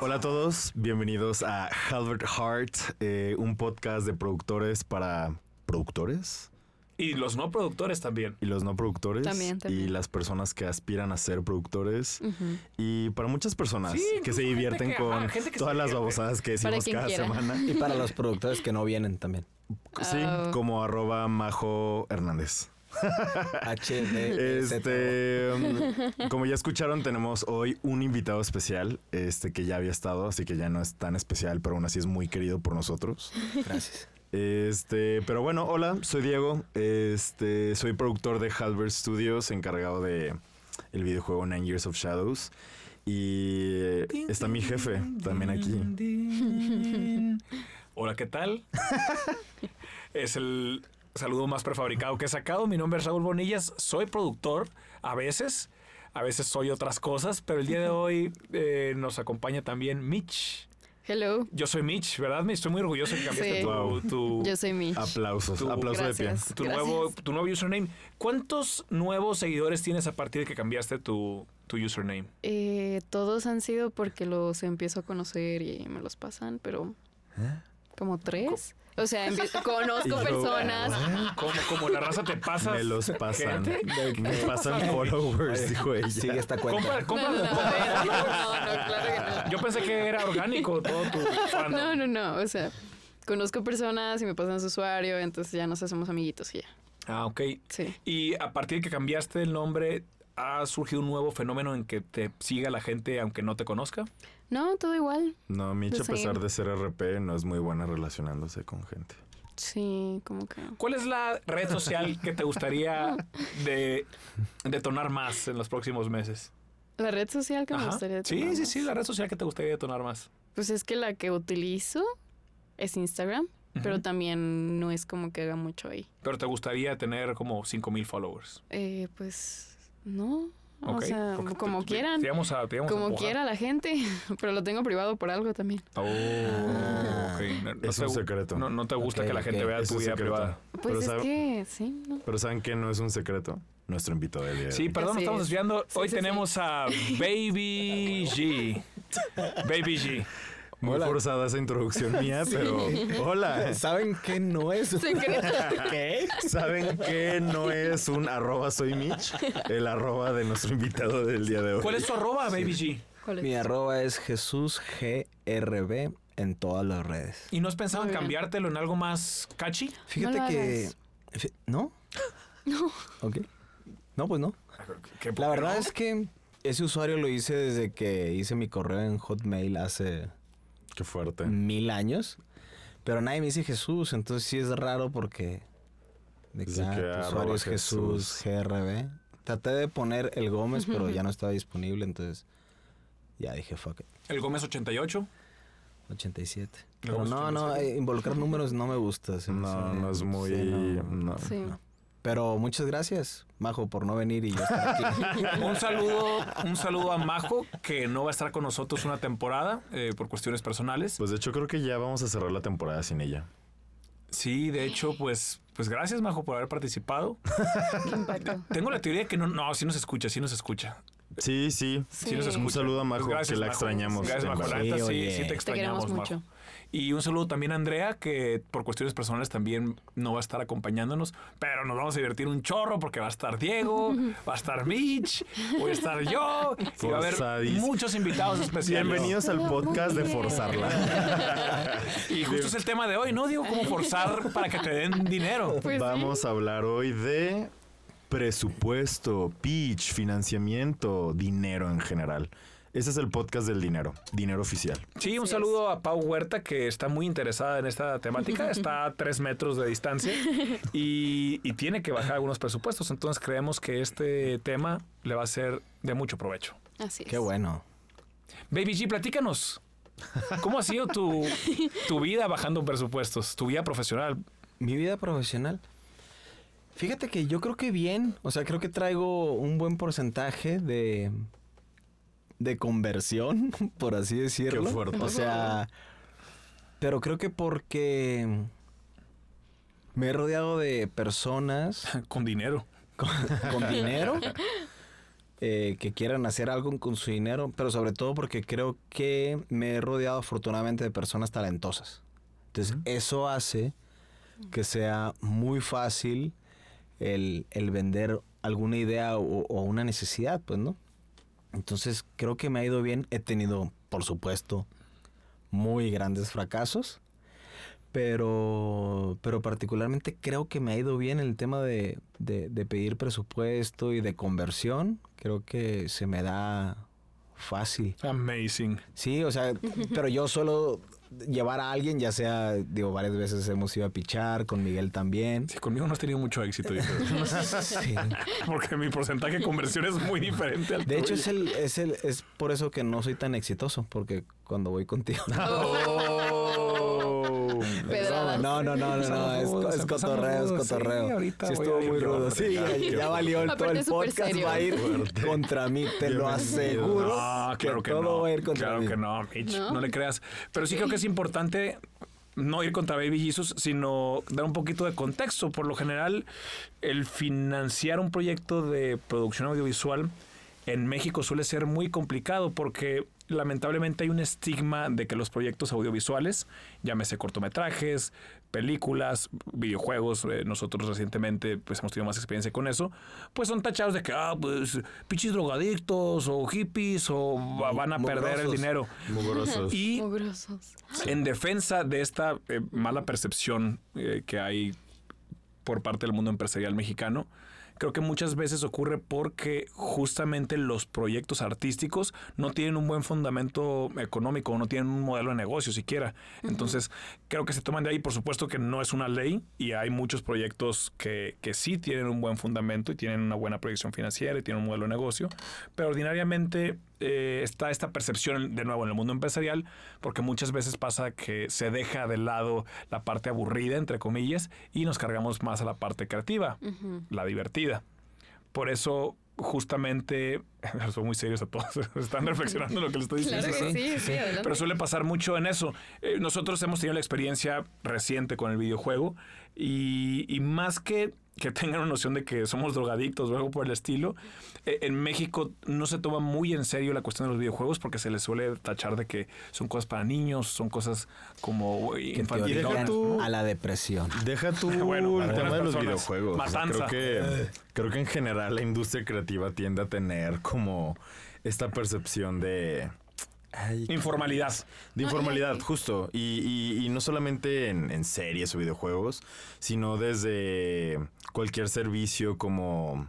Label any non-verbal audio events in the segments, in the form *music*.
Hart. Hola a todos, bienvenidos a Halbert Heart, eh, un podcast de productores para productores Y los no productores también. y los no productores También, también. y las personas que aspiran a ser productores y para muchas personas Sí, que se divierten que- con ajá, todas las babosadas que decimos cada quiera. semana. Y para los productores que no vienen también. Sí, Ah. como arroba Majo Hernández. HD. Este, um, como ya escucharon, tenemos hoy un invitado especial, este que ya había estado, así que ya no es tan especial, pero aún así es muy querido por nosotros. Gracias. Este, pero bueno, hola, soy Diego. Este, soy productor de Halbert Studios, encargado de el videojuego Nine Years of Shadows. Y está mi jefe también aquí. Hola, ¿qué tal? *laughs* es el saludo más prefabricado que he sacado. Mi nombre es Raúl Bonillas. Soy productor a veces. A veces soy otras cosas, pero el día de *laughs* hoy eh, nos acompaña también Mitch. Hello, Yo soy Mitch, ¿verdad? Me estoy muy orgulloso de que cambiaste Sí. tu, Wow. tu- yo soy Mitch. Aplausos, Tú- aplauso de pie. tu Gracias. nuevo, tu nuevo username. ¿Cuántos nuevos seguidores tienes a partir de que cambiaste tu, tu username? Eh, todos han sido porque los empiezo a conocer y me los pasan, pero como tres. O sea, *laughs* conozco yo, personas. Como, como la raza te pasa. Me los pasan. Me pasan followers, dijo ella. Sigue esta cuenta. No, no, no, no, no, claro que no. Yo pensé que era orgánico todo tu fandom. No, no, no. O sea, conozco personas y me pasan su usuario, entonces ya nos hacemos amiguitos y ya. Ah, ok. Sí. Y a partir de que cambiaste el nombre, ¿ha surgido un nuevo fenómeno en que te siga la gente aunque no te conozca? No, todo igual. No, Mitch, a pesar same. de ser RP, no es muy buena relacionándose con gente. Sí, como que. ¿Cuál es la red social que te gustaría de detonar más en los próximos meses? La red social que me gustaría Sí, tener sí, más. sí, la red social que te gustaría detonar más. Pues es que la que utilizo es Instagram, pero también no es como que haga mucho ahí. Pero te gustaría tener como 5000 followers. Eh, pues no. O sea, como quieran. te a- te Como quiera la gente, *laughs* pero lo tengo privado por algo también. Oh, ok. No- no Es te un secreto. No, no te gusta que la gente vea Es tu vida privada. Pues Pero es sabe- que sí, ¿no? Pero ¿saben qué no es un secreto? Nuestro invitado del día. Sí, perdón, nos estamos es. desviando. Sí, Hoy sí, tenemos a Baby *laughs* G. Baby G. *laughs* Muy Hola. forzada esa introducción mía, *laughs* pero hola. ¿Saben qué no es? *laughs* ¿Qué? ¿Saben que no es un arroba soy Mitch? El arroba de nuestro invitado del día de hoy. ¿Cuál es tu arroba, Baby G? ¿Cuál es? Mi arroba es Jesús GRB en todas las redes. ¿Y no has pensado en cambiártelo en algo más catchy? Fíjate No que... ¿No? No. Ok. No, pues no. ¿Qué- La verdad no? es que ese usuario lo hice desde que hice mi correo en Hotmail hace Qué fuerte. mil años. Pero nadie me dice Jesús, entonces sí es raro porque... De que, ah, que tu arroba usuario es Jesús. Jesús GRB. Traté de poner el Gómez, pero ya no estaba disponible, entonces ya dije fuck it. El Gómez 88. 87. El Pero no, no, 87. involucrar números no me gusta. No, no es muy... sí, no. no. Sí. Pero muchas gracias, Majo, por no venir y yo estar aquí. *laughs* Un saludo, un saludo a Majo, que no va a estar con nosotros una temporada eh, por cuestiones personales. Pues de hecho creo que ya vamos a cerrar la temporada sin ella. Sí, de hecho, pues, pues gracias, Majo, por haber participado. *laughs* Qué impacto. Tengo la teoría que no, no, sí nos escucha, sí nos escucha. Sí, sí. Sí nos Sí. escucha. Un saludo a Majo, Pues gracias, que la Majo. extrañamos. Gracias, en Majo. La verdad. neta, sí, te Te extrañamos, Majo. Y un saludo también a Andrea, que por cuestiones personales también no va a estar acompañándonos, pero nos vamos a divertir un chorro porque va a estar Diego, *laughs* va a estar Mitch, voy a estar yo, y va a haber muchos invitados especiales. Bienvenidos al podcast de Forzarla. *laughs* Y justo es el tema de hoy, ¿no? Digo, cómo forzar para que te den dinero. Pues sí. Vamos a hablar hoy de presupuesto, pitch, financiamiento, dinero en general. Ese es el podcast del dinero, dinero oficial. Sí, un Así saludo a Pau Huerta, que está muy interesada en esta temática. *laughs* Está a tres metros de distancia y, y tiene que bajar algunos presupuestos. Entonces creemos que este tema le va a ser de mucho provecho. Así es. Qué bueno. Baby G, platícanos. ¿Cómo ha sido tu, *laughs* tu vida bajando presupuestos? Tu vida profesional. Mi vida profesional. Fíjate que yo creo que bien. O sea, creo que traigo un buen porcentaje de. De conversión, *laughs* por así decirlo. Qué fuerte. O sea. Pero creo que porque. Me he rodeado de personas *laughs* Con dinero. con, con dinero. *laughs* eh, que quieran hacer algo con su dinero, pero sobre todo porque creo que me he rodeado afortunadamente de personas talentosas. Entonces, eso hace que sea muy fácil el, el vender alguna idea o, o una necesidad, pues, ¿no? Entonces, creo que me ha ido bien. He tenido, por supuesto, muy grandes fracasos. Pero, pero particularmente creo que me ha ido bien el tema de, de, de pedir presupuesto y de conversión. Creo que se me da fácil. Amazing. Sí, o sea, pero yo solo llevar a alguien, ya sea, digo, varias veces hemos ido a pichar, con Miguel también. Sí, conmigo no has tenido mucho éxito. *laughs* Sí. *laughs* porque mi porcentaje de conversión es muy diferente al De hecho, es el, es el, es por eso que no soy tan exitoso, porque cuando voy contigo. *laughs* Oh. Pedradas. No, no, no, no, no, es, es cotorreo, es cotorreo. Sí, ahorita Sí, estuvo muy rudo. Sí, ya, ya valió el, todo el podcast serio. va a ir Fuerte. contra mí, te lo aseguro. No, claro que, todo no. va a ir contra claro mí. que no, Mitch. ¿No? ¿No? le creas. Pero sí creo que es importante no ir contra Baby Jesus, sino dar un poquito de contexto. Por lo general, el financiar un proyecto de producción audiovisual en México suele ser muy complicado porque lamentablemente hay un estigma de que los proyectos audiovisuales, llámese cortometrajes, películas, videojuegos, eh, nosotros recientemente pues hemos tenido más experiencia con eso, pues son tachados de que, ah, pues, pinches drogadictos o hippies o va- van a perder el dinero. Mugrosos. Y Mugrosos. en defensa de esta eh, mala percepción eh, que hay por parte del mundo empresarial mexicano, creo que muchas veces ocurre porque justamente los proyectos artísticos no tienen un buen fundamento económico, no tienen un modelo de negocio siquiera. Entonces, creo que se toman de ahí. Por supuesto que no es una ley y hay muchos proyectos que, que sí tienen un buen fundamento y tienen una buena proyección financiera y tienen un modelo de negocio, pero ordinariamente eh, está esta percepción de nuevo en el mundo empresarial porque muchas veces pasa que se deja de lado la parte aburrida, entre comillas, y nos cargamos más a la parte creativa, la divertida. Por eso, justamente, *laughs* son muy serios a todos, *laughs* están reflexionando en lo que les estoy diciendo. Claro sí, sí. Pero suele pasar mucho en eso. Eh, nosotros hemos tenido la experiencia reciente con el videojuego y, y más que que tengan una noción de que somos drogadictos o algo por el estilo, eh, en México no se toma muy en serio la cuestión de los videojuegos porque se les suele tachar de que son cosas para niños, son cosas como eh, tú- a la depresión. Deja tú *laughs* Bueno, el tema de los videojuegos. O sea, Matanza. creo que creo que en general la industria creativa tiende a tener como esta percepción de ay, Informalidad. de informalidad, justo. Y, y- y no solamente en, en series o videojuegos, sino desde cualquier servicio como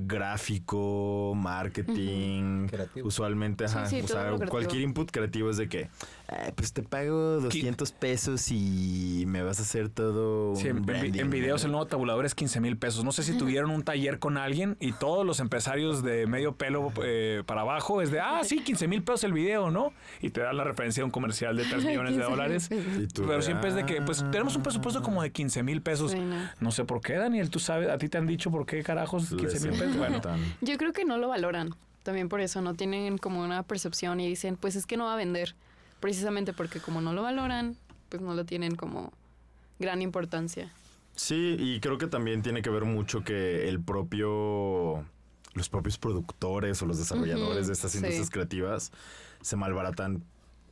gráfico, marketing, Creativo. usualmente, Sí, ajá, sí, o sea, cualquier input creativo es de que, "Ah, pues te pago 200 pesos y me vas a hacer todo Sí, un en, en vi- branding, en videos ¿no? el nuevo tabulador es 15 mil pesos. No sé si tuvieron un taller con alguien y todos los empresarios de medio pelo eh, para abajo es de, ah, sí, 15 mil pesos el video, ¿no? Y te dan la referencia de un comercial de 3 *laughs* millones de 15,000 dólares. pesos. Y tú Pero de, siempre es de que, pues, "Ah". tenemos un presupuesto como de 15 mil pesos. Sí, no. No sé por qué, Daniel, tú sabes, a ti te han dicho por qué carajos 15 mil Les Bueno. Yo creo que no lo valoran. También por eso no tienen como una percepción y dicen, pues es que no va a vender. Precisamente porque como no lo valoran, pues no lo tienen como gran importancia. Sí, y creo que también tiene que ver mucho que el propio, los propios productores o los desarrolladores de estas sí. industrias creativas se malbaratan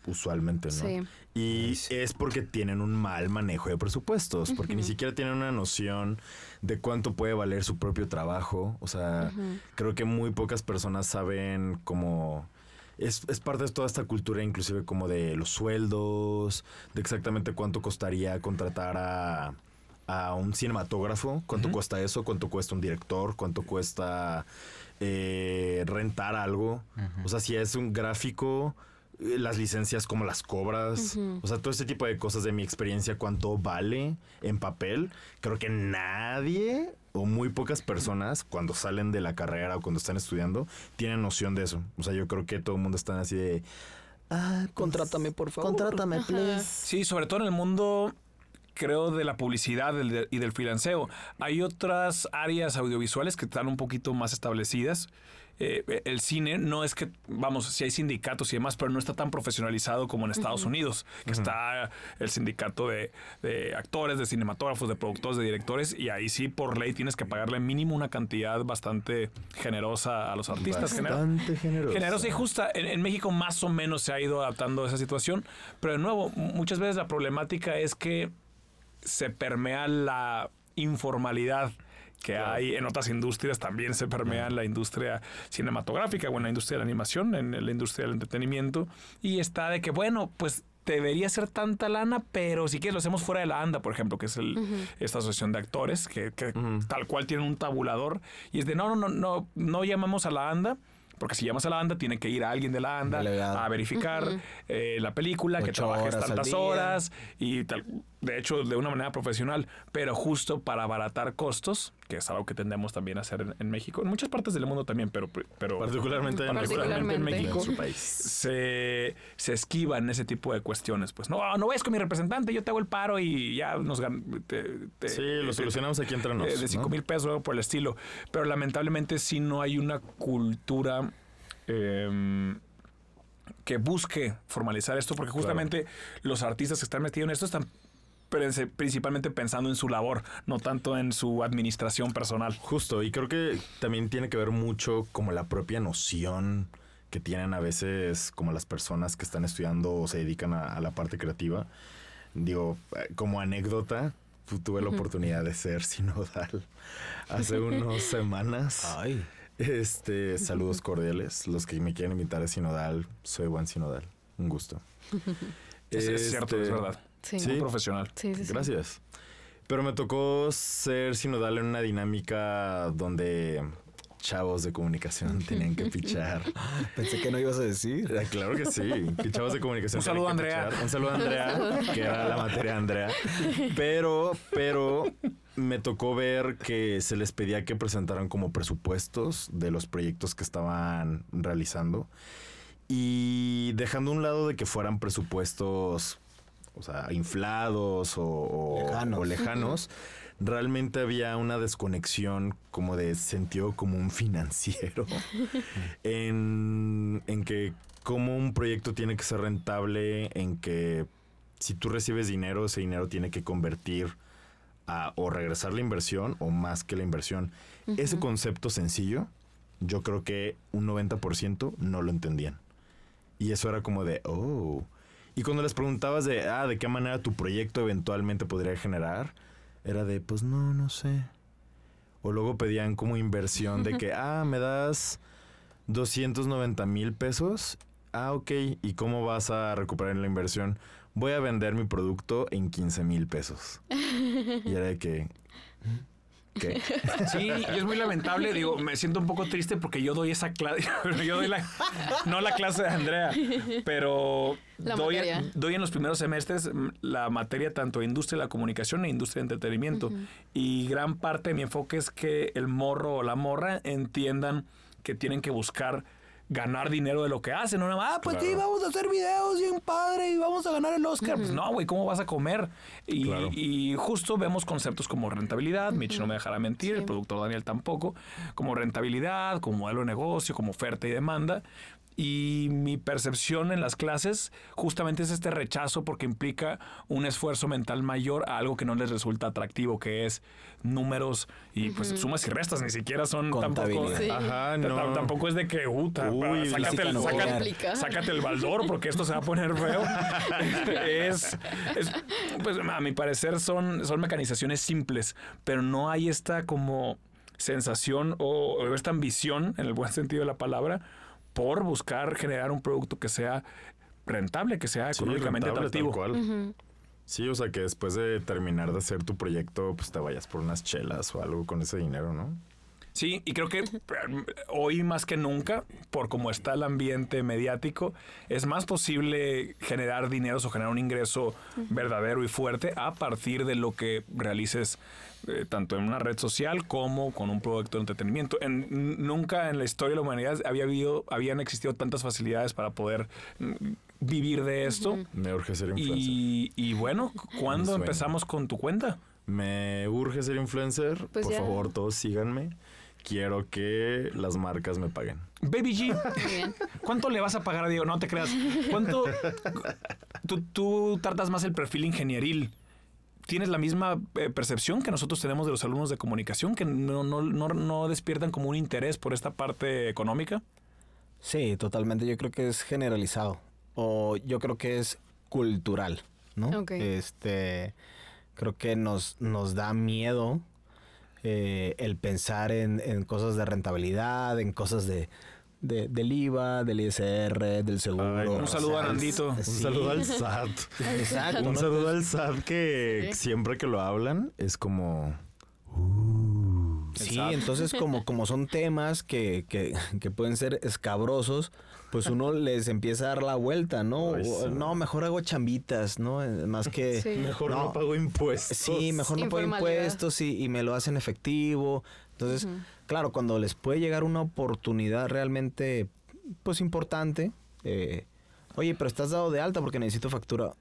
usualmente, ¿no? Sí. Y es porque tienen un mal manejo de presupuestos, porque ni siquiera tienen una noción de cuánto puede valer su propio trabajo. O sea, creo que muy pocas personas saben cómo... Es, es parte de toda esta cultura, inclusive como de los sueldos, de exactamente cuánto costaría contratar a, a un cinematógrafo, cuánto cuesta eso, cuánto cuesta un director, cuánto cuesta eh, rentar algo. O sea, si es un gráfico, las licencias, cómo las cobras. O sea, todo este tipo de cosas de mi experiencia, cuánto vale en papel. Creo que nadie o muy pocas personas cuando salen de la carrera o cuando están estudiando tienen noción de eso. O sea, yo creo que todo el mundo está así de... Ah, pues, Contrátame, por favor. Contrátame, Ajá. please. Sí, sobre todo en el mundo creo, de la publicidad del- de- y del freelanceo. Hay otras áreas audiovisuales que están un poquito más establecidas. Eh, el cine no es que, vamos, si hay sindicatos y demás, pero no está tan profesionalizado como en Estados Unidos, que está el sindicato de, de actores, de cinematógrafos, de productores, de directores, y ahí sí, por ley, tienes que pagarle mínimo una cantidad bastante generosa a los artistas. Bastante generoso. Generosa y justa. En, en México más o menos se ha ido adaptando a esa situación, pero de nuevo, muchas veces la problemática es que se permea la informalidad que hay en otras industrias, también se permea en la industria cinematográfica o en la industria de la animación, en la industria del entretenimiento, y está de que, bueno, pues debería ser tanta lana, pero si quieres lo hacemos fuera de la ANDA, por ejemplo, que es el, esta asociación de actores, que, que tal cual tienen un tabulador, y es de, no, no, no, no, no llamamos a la ANDA, porque si llamas a la ANDA, tiene que ir alguien de la ANDA Delegado. a verificar eh, la película, que trabajes horas tantas horas y tal. De hecho, de una manera profesional, pero justo para abaratar costos, que es algo que tendemos también a hacer en, en México, en muchas partes del mundo también, pero, pero Particularmente en particularmente en Particularmente. México, En su país. se, se esquivan ese tipo de cuestiones. Pues no, no vayas con mi representante, yo te hago el paro y ya nos gan- te- te- Sí, lo te- solucionamos aquí entre nos. eh, de 5 ¿no? mil pesos o algo por el estilo. Pero lamentablemente sí no hay una cultura em, que busque formalizar esto, porque justamente los artistas que están metidos en esto están principalmente pensando en su labor, no tanto en su administración personal. Justo, y creo que también tiene que ver mucho como la propia noción que tienen a veces como las personas que están estudiando o se dedican a, a la parte creativa. Digo, eh, como anécdota, tu- tuve la oportunidad de ser sinodal *laughs* hace unas semanas. Ay. Este, saludos cordiales. Los que me quieren invitar a Sinodal, soy Juan Sinodal. Un gusto. *laughs* Es, es cierto, Este, es verdad. Sí. Sí. Muy profesional. Sí, sí, sí. Gracias. Pero me tocó ser sinodal en una dinámica donde chavos de comunicación *laughs* tenían que pichar. Pensé que no ibas a decir. Ah, Claro que sí, que chavos de comunicación. Un saludo, que Andrea. pichar. Un saludo a Andrea, que era la materia de Andrea. Pero, pero me tocó ver que se les pedía que presentaran como presupuestos de los proyectos que estaban realizando. Y dejando a un lado de que fueran presupuestos, o sea, inflados o, o- Lejanos. o lejanos, realmente había una desconexión como de sentido común financiero *laughs* en, en que como un proyecto tiene que ser rentable, en que si tú recibes dinero, ese dinero tiene que convertir a o regresar la inversión o más que la inversión. Ese concepto sencillo, yo creo que un 90% no lo entendían. Y eso era como de, oh. Y cuando les preguntabas de, ah, de qué manera tu proyecto eventualmente podría generar, era de, pues no, no sé. O luego pedían como inversión de que, *laughs* ah, me das 290 mil pesos. Ah, ok. ¿Y cómo vas a recuperar la inversión? Voy a vender mi producto en 15 mil pesos. *laughs* Y era de que... ¿Qué? *laughs* Sí, y es muy lamentable. Digo, me siento un poco triste porque yo doy esa clase. *laughs* Yo doy la. No la clase de Andrea, pero doy, doy en los primeros semestres la materia tanto de industria de la comunicación e industria de entretenimiento. Y gran parte de mi enfoque es que el morro o la morra entiendan que tienen que buscar ganar dinero de lo que hacen. No nada más, ah, pues sí, vamos a hacer videos bien padre y vamos a ganar el Oscar. Pues no, güey, ¿cómo vas a comer? Y, Claro. y justo vemos conceptos como rentabilidad, Mitch no me dejará mentir, el productor Daniel tampoco, como rentabilidad, como modelo de negocio, como oferta y demanda. Y mi percepción en las clases justamente es este rechazo porque implica un esfuerzo mental mayor a algo que no les resulta atractivo, que es números y pues sumas y restas, ni siquiera son tampoco... Sí. Ajá, no. Tampoco es de que, puta, Uy, sácate, el, sácate- el baldor porque esto se va a poner feo. *laughs* es, es- pues a mi parecer son, son mecanizaciones simples, pero no hay esta como sensación o, o esta ambición, en el buen sentido de la palabra, por buscar generar un producto que sea rentable, que sea Sí, económicamente rentable, tal atractivo. Sí, o sea que después de terminar de hacer tu proyecto, pues te vayas por unas chelas o algo con ese dinero, ¿no? Sí, y creo que eh, hoy más que nunca, por cómo está el ambiente mediático, es más posible generar dinero o generar un ingreso verdadero y fuerte a partir de lo que realices eh, tanto en una red social como con un producto de entretenimiento. En- nunca en la historia de la humanidad había habido, habían existido tantas facilidades para poder mm, vivir de esto. Me urge ser influencer. Y, y bueno, *laughs* ¿cuándo empezamos con tu cuenta? Me urge ser influencer. Pues Por ya. favor, todos síganme. Quiero que las marcas me paguen. Baby G. ¿cuánto le vas a pagar a Diego? No te creas. ¿Cuánto? *laughs* Tú, tú tratas más el perfil ingenieril. ¿Tienes la misma eh, percepción que nosotros tenemos de los alumnos de comunicación, que no, no, no, no despiertan como un interés por esta parte económica? Sí, totalmente. Yo creo que es generalizado. O yo creo que es cultural, ¿no? Ok. Este, creo que nos, nos da miedo eh, el pensar en, en cosas de rentabilidad, en cosas de, de- del IVA, del ISR, del seguro. Ay, Un o saludo a Nandito. Un Sí. saludo al SAT. Exacto. Un saludo al SAT que Sí. siempre que lo hablan es como... Sí, Exacto. entonces como, como son temas que, que, que pueden ser escabrosos, pues uno *laughs* les empieza a dar la vuelta, ¿no? Ay, sí. No, mejor hago chambitas, ¿no? Eh, Más que... Sí. Mejor no, No. pago impuestos. Sí, mejor no pago impuestos y, y me lo hacen efectivo. Entonces, claro, cuando les puede llegar una oportunidad realmente, pues importante, eh, oye, pero estás dado de alta porque necesito factura.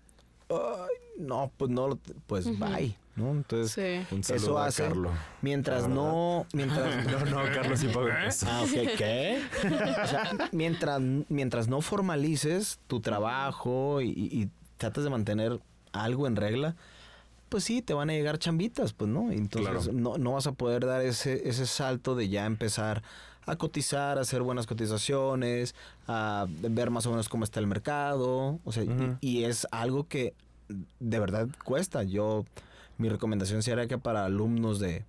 Ay, no, pues no, lo- pues bye, ¿no? Entonces, Sí. Un saludo eso a hace, Carlo. mientras no, mientras *laughs* No, no, Carlos sí pago impuestos. Ah, ok, ¿qué? O sea, mientras, mientras no formalices tu trabajo y, y- y tratas de mantener algo en regla, pues sí, te van a llegar chambitas, pues, ¿no? Entonces Claro. no, no vas a poder dar ese, ese salto de ya empezar a cotizar, a hacer buenas cotizaciones, a ver más o menos cómo está el mercado. O sea, y- y, es algo que de verdad cuesta. Yo, mi recomendación sería que para alumnos de,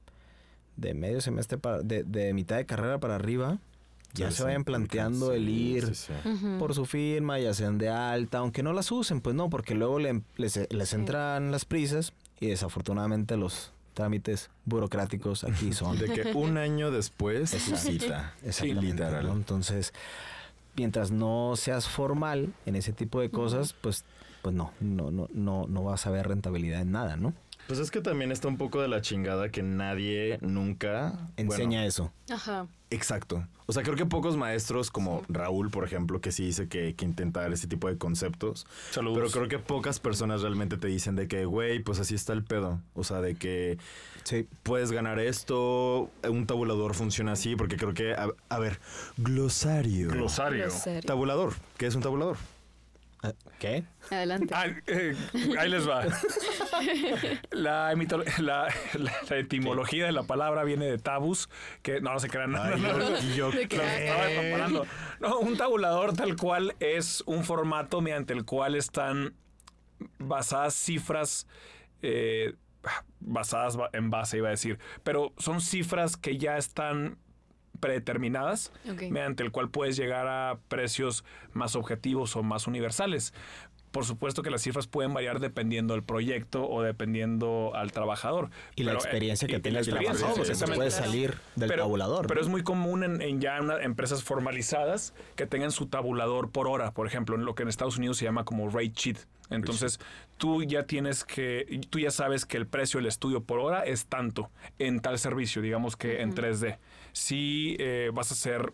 de medio semestre, para, de, de mitad de carrera para arriba, ya Sí, se vayan sí, planteando el ir sí, sí. Ujú. por su firma, ya sean de alta, aunque no las usen, pues no, porque luego le- les, les entran las prisas y desafortunadamente los trámites burocráticos aquí *laughs* son De que un año después Exacto. cita. Exactamente, literal. ¿no? Entonces, mientras no seas formal en ese tipo de cosas, pues, pues no, no, no, no, no vas a ver rentabilidad en nada, ¿no? Pues es que también está un poco de la chingada que nadie nunca Enseña bueno, eso. Ajá. Exacto. O sea, creo que pocos maestros, como Raúl, por ejemplo, que sí dice que, que intenta dar ese tipo de conceptos. Saludos. Pero creo que pocas personas realmente te dicen de que, güey, pues así está el pedo. O sea, de que Sí. puedes ganar esto, un tabulador funciona así, porque creo que, a, a ver, glosario. Glosario. Glosario. Tabulador. ¿Qué es un tabulador? ¿Qué? Adelante. Ah, eh, ahí les va. La, emito- la- la- la etimología de la palabra viene de tabus, que no, no se crean. Ay, no, yo- y yo. No, un tabulador tal cual es un formato mediante el cual están basadas cifras eh, basadas ba- en base, iba a decir, pero son cifras que ya están predeterminadas mediante el cual puedes llegar a precios más objetivos o más universales. Por supuesto que las cifras pueden variar dependiendo del proyecto o dependiendo al trabajador. Y la Pero, eh, experiencia que y tenga la el experiencia, trabajador, porque exactamente. puede salir del Pero- tabulador. Pero ¿no? es muy común en, en ya una- empresas formalizadas que tengan su tabulador por hora, por ejemplo, en lo que en Estados Unidos se llama como rate sheet. Entonces, tú ya tienes que, tú ya sabes que el precio del estudio por hora es tanto en tal servicio, digamos que en 3D. Si eh, vas a hacer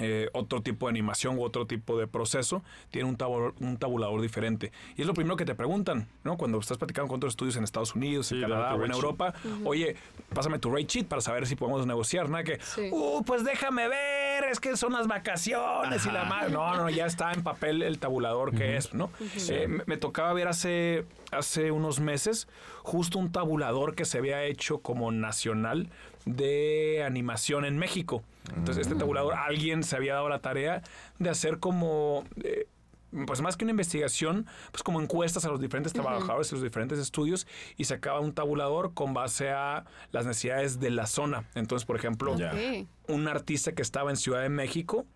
eh, otro tipo de animación u otro tipo de proceso, tiene un, tabulador, un tabulador diferente. Y es lo primero que te preguntan, ¿no? Cuando estás platicando con otros estudios en Estados Unidos, Sí, en Canadá o en. Europa, oye, pásame tu rate sheet para saber si podemos negociar, ¿no? Que, Sí. uh, pues déjame ver, es que son las vacaciones y la madre. No, no, ya está en papel el tabulador que es, ¿no? Eh, me, me tocaba ver hace, hace unos meses justo un tabulador que se había hecho como nacional de animación en México. Entonces, este tabulador, alguien se había dado la tarea de hacer como... eh, pues más que una investigación, pues como encuestas a los diferentes trabajadores y los diferentes estudios y sacaba un tabulador con base a las necesidades de la zona. Entonces, por ejemplo, un artista que estaba en Ciudad de México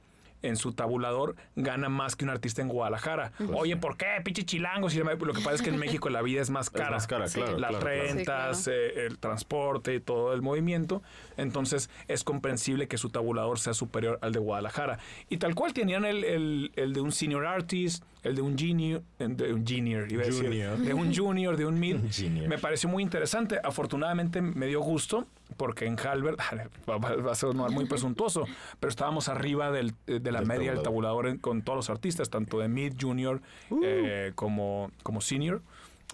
en su tabulador gana más que un artista en Guadalajara. Oye, ¿por qué? Pinche chilango. Si lo que pasa es que en México la vida es más *laughs* cara. más cara, Sí. claro. Las claro, claro. rentas, Sí, claro. eh, el transporte y todo el movimiento. Entonces es comprensible que su tabulador sea superior al de Guadalajara. Y tal cual tenían el, el- el de un senior artist, el de un junior, de un junior, iba a decir, Junior. de un junior, de un mid. *laughs* Junior. Me pareció muy interesante. Afortunadamente me dio gusto porque en Halbert *laughs* va, a sonar muy presuntuoso, pero estábamos arriba del- de la Del media del tabulador. con todos los artistas, tanto de mid, junior eh, como, como senior.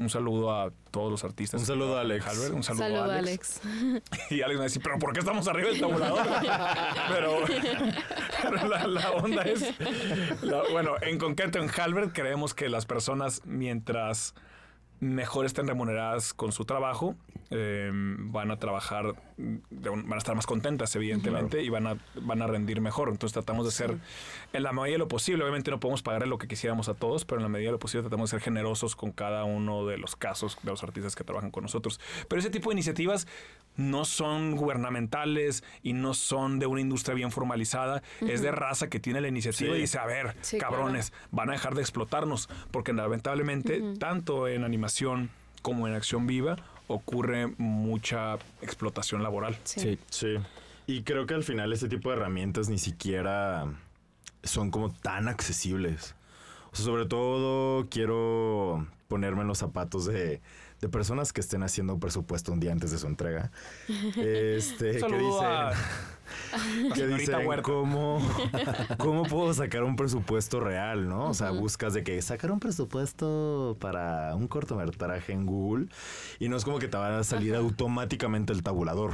Un saludo a todos los artistas. Un saludo a Alex. Halbert, un saludo, Saludo, a Alex. Alex. *laughs* Y Alex me dice, pero ¿por qué estamos arriba del tabulador? *laughs* pero pero la, la onda es, la- bueno, en concreto en Halbert creemos que las personas mientras mejor estén remuneradas con su trabajo, eh, van a trabajar, van a estar más contentas, evidentemente, y van a, van a rendir mejor. Entonces tratamos de ser, en la medida de lo posible, obviamente no podemos pagarle lo que quisiéramos a todos, pero en la medida de lo posible tratamos de ser generosos con cada uno de los casos de los artistas que trabajan con nosotros. Pero ese tipo de iniciativas no son gubernamentales y no son de una industria bien formalizada, es de raza que tiene la iniciativa Sí. y dice, a ver, Sí, cabrones, van a dejar de explotarnos, porque lamentablemente, tanto en animación como en acción viva, ocurre mucha explotación laboral. Sí. Sí. Sí. Y creo que al final este tipo de herramientas ni siquiera son como tan accesibles. O sea, sobre todo quiero ponerme en los zapatos de, de personas que estén haciendo un presupuesto un día antes de su entrega. *laughs* Este, que dicen, *laughs* que dicen. ¿cómo, *laughs* cómo puedo sacar un presupuesto real, ¿no? O sea, buscas de que sacar un presupuesto para un cortometraje en Google y no es como que te va a salir automáticamente el tabulador.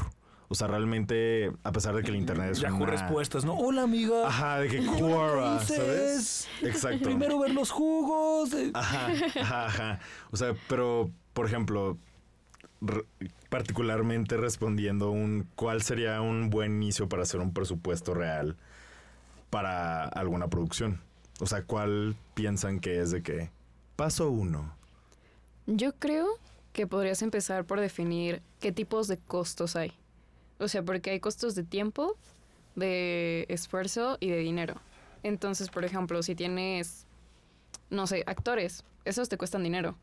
O sea, realmente, a pesar de que el internet es Yahoo una... respuestas, ¿no? Hola, amiga. Ajá, de que Quora, ¿sabes? Exacto. Primero ver los jugos. eh. Ajá, ajá, ajá. O sea, pero, por ejemplo, particularmente respondiendo un cuál sería un buen inicio para hacer un presupuesto real para alguna producción. O sea, ¿cuál piensan que es de qué? Paso uno. Yo creo que podrías empezar por definir qué tipos de costos hay. O sea, porque hay costos de tiempo, de esfuerzo y de dinero. Entonces, por ejemplo, si tienes, no sé, actores, esos te cuestan dinero.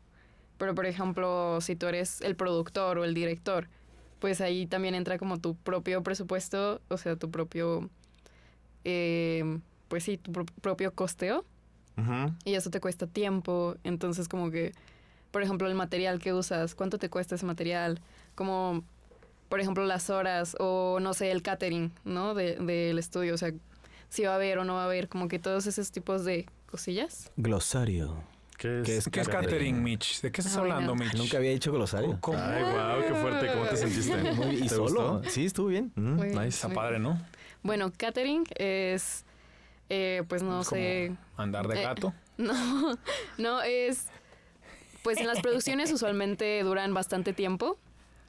Pero, por ejemplo, si tú eres el productor o el director, pues ahí también entra como tu propio presupuesto, o sea, tu propio, eh, pues sí, tu pro- propio costeo. Y eso te cuesta tiempo. Entonces, como que, por ejemplo, el material que usas, ¿cuánto te cuesta ese material? Como, por ejemplo, las horas o, no sé, el catering, ¿no? De- Del estudio. O sea, si va a haber o no va a haber, como que todos esos tipos de cosillas. Glosario. ¿Qué es? ¿Qué es ¿Qué es catering? Mitch? ¿De qué estás Ah, bueno. hablando, Mitch? Nunca había dicho glosario. ¿Cómo? Ay, wow, qué fuerte. ¿Cómo te sentiste? Muy, y ¿Te solo. gustó? Sí, estuvo bien. Mm, Muy bien. nice. Está padre, ¿no? Bueno, catering es, eh, pues no Es como sé, Andar de Eh, gato. *laughs* No, no es. Pues en las producciones usualmente duran bastante tiempo,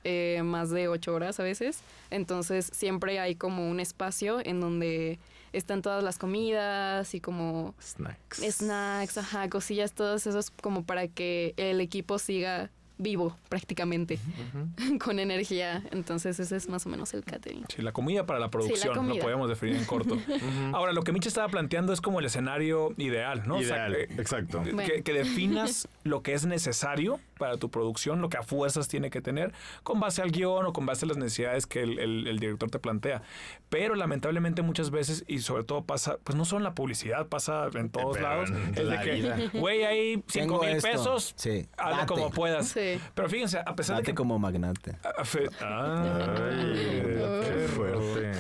eh, más de ocho horas a veces. Entonces siempre hay como un espacio en donde están todas las comidas y como Snacks. snacks, ajá, cosillas, todos esos como para que el equipo siga vivo prácticamente, *laughs* con energía. Entonces ese es más o menos el catering. Sí, la comida para la producción, lo comida. podemos definir en corto. *laughs* Ahora, lo que Mitch estaba planteando es como el escenario ideal, ¿no? O sea, Ideal, que- exacto. que, Bueno. que definas *laughs* lo que es necesario para tu producción, lo que a fuerzas tiene que tener, con base al guion o con base a las necesidades que el, el- el director te plantea. Pero lamentablemente muchas veces, y sobre todo pasa, pues no solo en la publicidad, pasa en todos Pero lados, en es de la que, güey, hay cinco Tengo mil esto. pesos, Sí, date. como puedas. Sí. Pero fíjense, a pesar de que... como magnate. fe- Ay, qué fuerte.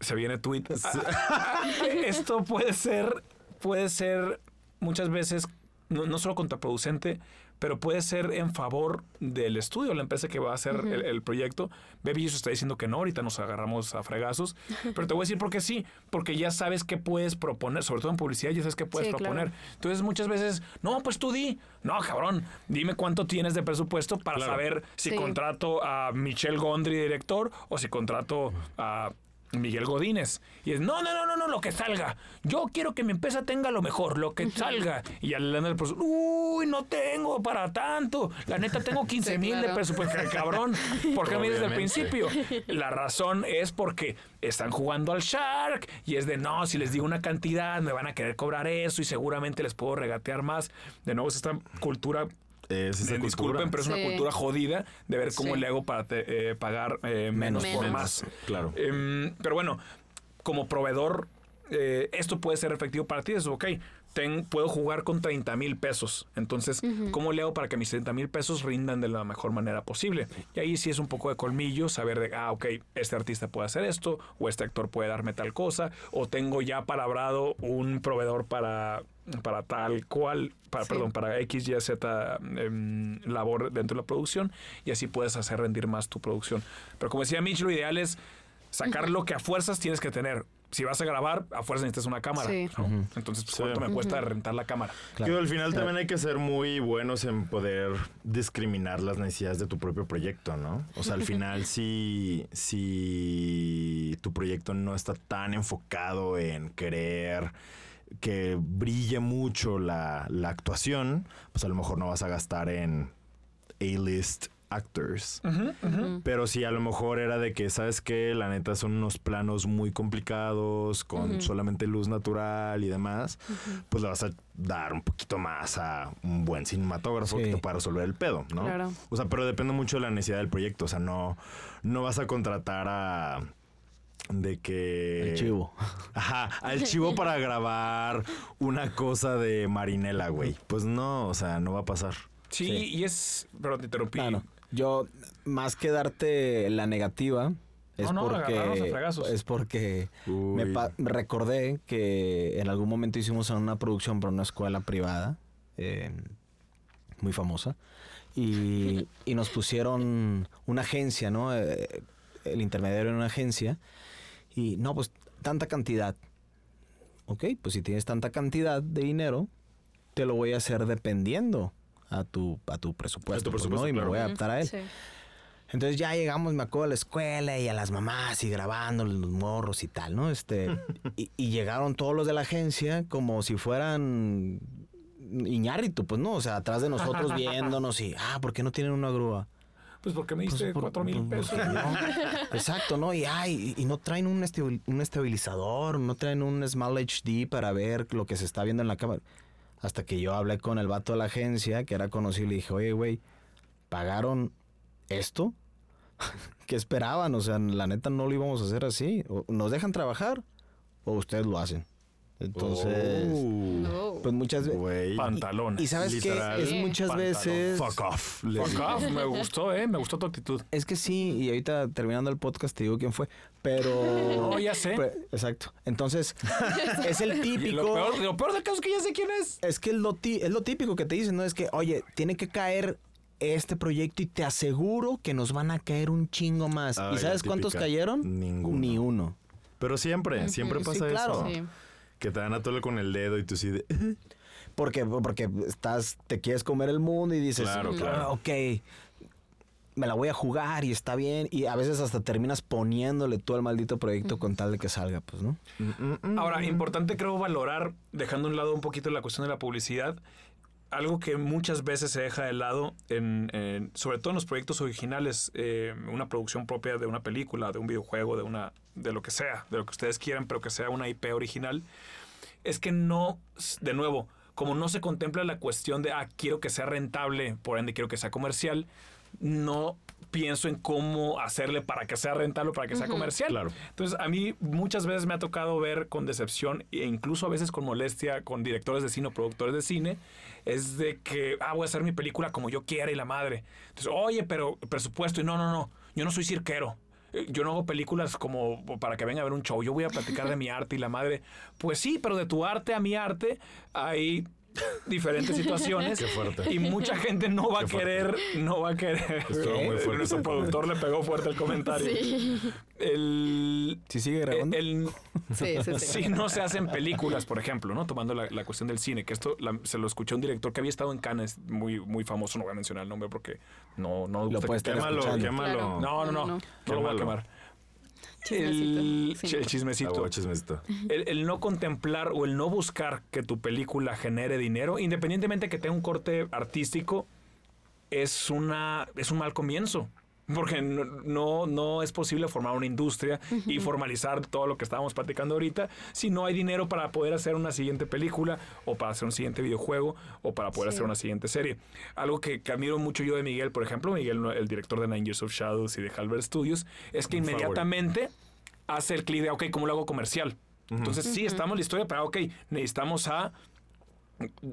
se viene tweet. Ah, Esto puede ser, puede ser muchas veces no, no solo contraproducente, pero puede ser en favor del estudio, la empresa que va a hacer el, el proyecto. Baby Jesus está diciendo que no, ahorita nos agarramos a fregazos, *laughs* pero te voy a decir por qué sí, porque ya sabes qué puedes proponer, sobre todo en publicidad, ya sabes qué puedes Sí, claro. proponer. Entonces muchas veces, no, pues tú di, no, cabrón, dime cuánto tienes de presupuesto para Claro. saber si Sí. contrato a Michelle Gondry, director, o si contrato a Miguel Godínez. Y es, no, no, no, no, no, lo que salga. Yo quiero que mi empresa tenga lo mejor, lo que salga. Y al el profesor, uy, no tengo para tanto. La neta, tengo *laughs* 15 Sí, mil de presupuesto. Cabrón, ¿por qué me dices desde el Obviamente. principio? *laughs* La razón es porque están jugando al Shark y es de, no, si les digo una cantidad, me van a querer cobrar eso y seguramente les puedo regatear más. De nuevo, es esta cultura Es esa me disculpen, pero es una Sí. cultura jodida de ver cómo Sí. le hago para te- eh, pagar eh, menos, Menos. por Menos. más. Claro. Em, pero bueno, como proveedor, eh, esto puede ser efectivo para ti. Es ok. Ten- puedo jugar con 30 mil pesos. Entonces, ¿cómo le hago para que mis 30 mil pesos rindan de la mejor manera posible? Y ahí sí es un poco de colmillo, saber de, ah, ok, este artista puede hacer esto, o este actor puede darme tal cosa, o tengo ya palabrado un proveedor para, para tal cual, para, Sí. perdón, para X, Y, Z em, labor dentro de la producción, y así puedes hacer rendir más tu producción. Pero como decía Mitch, lo ideal es sacar lo que a fuerzas tienes que tener. Si vas a grabar, a fuerzas necesitas una cámara. Sí. ¿no? Entonces, pues, Sí. ¿cuánto me cuesta rentar la cámara? Que al final también hay que ser muy buenos en poder discriminar las necesidades de tu propio proyecto, ¿no? O sea, al final *laughs* si, si tu proyecto no está tan enfocado en querer que brille mucho la, la actuación, pues a lo mejor no vas a gastar en A-list actors. Pero si a lo mejor era de que, ¿sabes qué? La neta son unos planos muy complicados, con solamente luz natural y demás, pues le vas a dar un poquito más a un buen cinematógrafo Sí. que te pueda resolver el pedo, ¿no? Claro. O sea, pero depende mucho de la necesidad del proyecto. O sea, no, no vas a contratar a. De que. El chivo. Ajá, al *laughs* chivo para grabar una cosa de Marinela, güey. Pues no, o sea, no va a pasar. Sí, Sí. y es. Pero te interrumpí. Claro. Yo, más que darte la negativa, es No, no, porque. Es porque me recordé que en algún momento hicimos una producción para una escuela privada. eh, muy famosa. Y, *laughs* y nos pusieron una agencia, ¿no? Eh, el intermediario en una agencia. Y no, pues tanta cantidad. Ok, pues si tienes tanta cantidad de dinero, te lo voy a hacer dependiendo a tu, a tu presupuesto. A tu pues, presupuesto, ¿no? Y me claro. voy a adaptar a él. Sí. Entonces ya llegamos, me acuerdo, a la escuela y a las mamás y grabando los morros y tal, ¿no? Este, *laughs* y, y llegaron todos los de la agencia como si fueran Iñárritu, pues no, o sea, atrás de nosotros *laughs* viéndonos y, ah, ¿por qué no tienen una grúa? Pues porque me Pues, diste por- cuatro mil pues, pesos. no. *laughs* Exacto, ¿no? Y, ay, y no traen un, estabil- un estabilizador, no traen un Small HD para ver lo que se está viendo en la cámara. Hasta que yo hablé con el vato de la agencia, que era conocido, y le dije, oye, güey, ¿pagaron esto? *laughs* ¿Qué esperaban? O sea, la neta no lo íbamos a hacer así. ¿Nos dejan trabajar o ustedes lo hacen? Entonces, Oh, No. pues muchas veces... güey. Pantalones. Y sabes que es muchas Pantalón. veces... Fuck off. Fuck digo. off, me gustó, ¿eh? Me gustó tu actitud. Es que sí, y ahorita terminando el podcast te digo quién fue, pero... *laughs* No, ya sé. Exacto. Entonces, *laughs* es el típico... lo peor, lo peor del caso es que ya sé quién es. Es que es lo, ti- es lo típico que te dicen, ¿no? Es que, oye, tiene que caer este proyecto y te aseguro que nos van a caer un chingo más. ¿Y la sabes cuántos cayeron? Ninguno. Ni uno. Pero siempre, siempre pasa Sí, claro. eso. Sí. Que te dan a tole con el dedo y tú sí de... Porque, porque estás, te quieres comer el mundo y dices, Claro, "Ah, claro. ok, me la voy a jugar y está bien. Y a veces hasta terminas poniéndole tú al maldito proyecto con tal de que salga, pues, ¿no? Ahora, importante creo valorar, dejando a un lado un poquito la cuestión de la publicidad, algo que muchas veces se deja de lado, en, sobre todo en los proyectos originales, eh, una producción propia de una película, de un videojuego, de una de lo que sea, de lo que ustedes quieran, pero que sea una IP original, es que no, de nuevo, como no se contempla la cuestión de, ah, quiero que sea rentable, por ende quiero que sea comercial, no pienso en cómo hacerle para que sea rentable o para que sea comercial. Claro. Entonces, a mí muchas veces me ha tocado ver con decepción e incluso a veces con molestia con directores de cine o productores de cine, es de que, ah, voy a hacer mi película como yo quiera y la madre. Entonces, oye, pero presupuesto, y no, no, no, yo no soy cirquero. Eh, Yo no hago películas como para que venga a ver un show. Yo voy a platicar de mi arte y la madre. Pues sí, pero de tu arte a mi arte hay diferentes situaciones. Qué fuerte. Y mucha gente no va a querer, no va a querer. Estuvo muy fuerte Nuestro productor le pegó fuerte el comentario. Sí. El, Si sigue grabando. el- Sí, sí, sí. si no se hacen películas, por ejemplo, ¿no? Tomando la, la cuestión del cine, que esto la- se lo escuché a un director que había estado en Cannes, muy, muy famoso, no voy a mencionar el nombre porque no, no Lo puedes estar. Quémalo, escuchando. quémalo. Claro. No, no, no, No, no, no. lo voy a quemar. Chismecito. El, Sí. el chismecito. Ah, güey, chismecito. El, el no contemplar o el no buscar que tu película genere dinero, independientemente que tenga un corte artístico, es una es un mal comienzo. Porque no, no, no es posible formar una industria y formalizar todo lo que estábamos platicando ahorita si no hay dinero para poder hacer una siguiente película o para hacer un siguiente videojuego o para poder Sí. hacer una siguiente serie. Algo que, que admiro mucho yo de Miguel, por ejemplo, Miguel, el director de Nine Years of Shadows y de Halbert Studios, es que Un favor. inmediatamente hace el clic de, ok, ¿cómo lo hago comercial? Entonces sí, estamos en la historia, pero ok, necesitamos a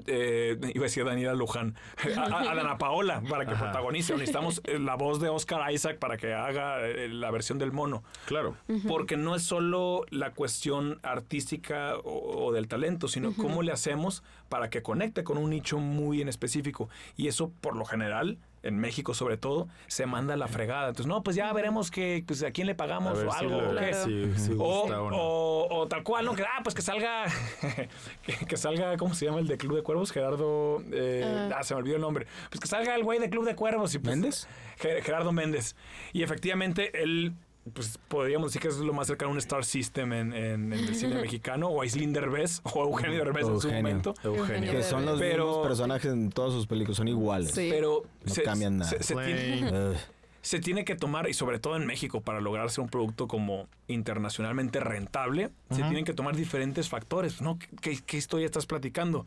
eh, *laughs* iba a decir Daniela Luján, a, a- Dana Paola para que Ajá. protagonice. Necesitamos eh, la voz de Oscar Isaac para que haga eh, la versión del mono. Claro. Porque no es solo la cuestión artística o, o del talento, sino cómo le hacemos para que conecte con un nicho muy en específico. Y eso, por lo general, en México sobre todo, se manda a la fregada. Entonces, no, pues ya veremos que, pues, a quién le A pagamos ver o algo. lo- o qué. Claro. si- O, o no. o- tal cual, ¿no? Que, ah, pues que salga, *laughs* que, que salga, ¿cómo se llama el de Club de Cuervos? Gerardo, eh, Ah. ah, se me olvidó el nombre. Pues que salga el güey de Club de Cuervos. Y pues, ¿Méndez? Ge- Gerardo Méndez. Y efectivamente, él, pues podríamos decir que es lo más cercano a un Star System en, en- en el cine *laughs* mexicano, o a Islín Derbez, o a Eugenio Derbez en su momento. Eugenio. Que son los Pero- mismos personajes en todas sus películas, son iguales. Sí. Pero No cambian nada. se- se tiene-. Se tiene que tomar, y sobre todo en México, para lograr ser un producto como internacionalmente rentable, se tienen que tomar diferentes factores, ¿no? ¿Qué, qué- historia estás platicando?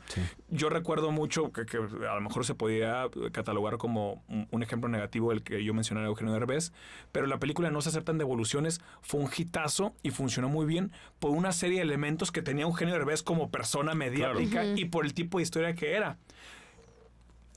Yo recuerdo mucho que, que a lo mejor se podía catalogar como un, un ejemplo negativo el que yo mencioné a Eugenio Derbez, pero la película No se aceptan devoluciones fue un hitazo y funcionó muy bien por una serie de elementos que tenía Eugenio Derbez como persona mediática y por el tipo de historia que era.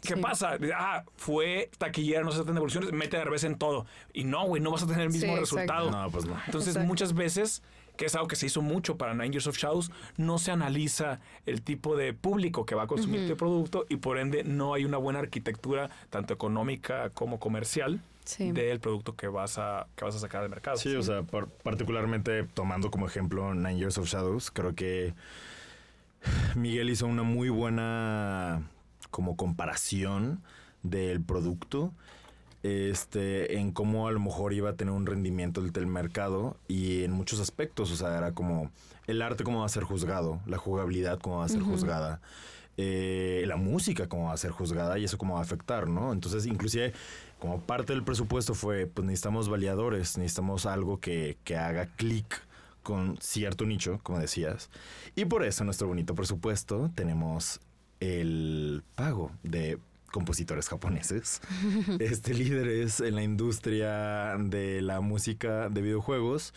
¿Qué Sí. pasa? Ah, fue taquillera, no se aceptan devoluciones, mete a Derbez en todo. Y no, güey, no vas a tener el mismo Sí, resultado. No, pues no. Entonces, Exacto. muchas veces, que es algo que se hizo mucho para Nine Years of Shadows, no se analiza el tipo de público que va a consumir este producto y por ende no hay una buena arquitectura, tanto económica como comercial, Sí. del producto que vas a, que vas a sacar al mercado. Sí, o sea, par- particularmente tomando como ejemplo Nine Years of Shadows, creo que Miguel hizo una muy buena como comparación del producto este en cómo a lo mejor iba a tener un rendimiento del telmercado y en muchos aspectos, o sea, era como el arte cómo va a ser juzgado, la jugabilidad cómo va a ser juzgada, eh, la música cómo va a ser juzgada y eso cómo va a afectar, ¿no? Entonces, inclusive como parte del presupuesto fue, pues necesitamos validadores, necesitamos algo que, que haga clic con cierto nicho, como decías. Y por eso en nuestro bonito presupuesto tenemos el pago de compositores japoneses, *laughs* este líderes en la industria de la música de videojuegos,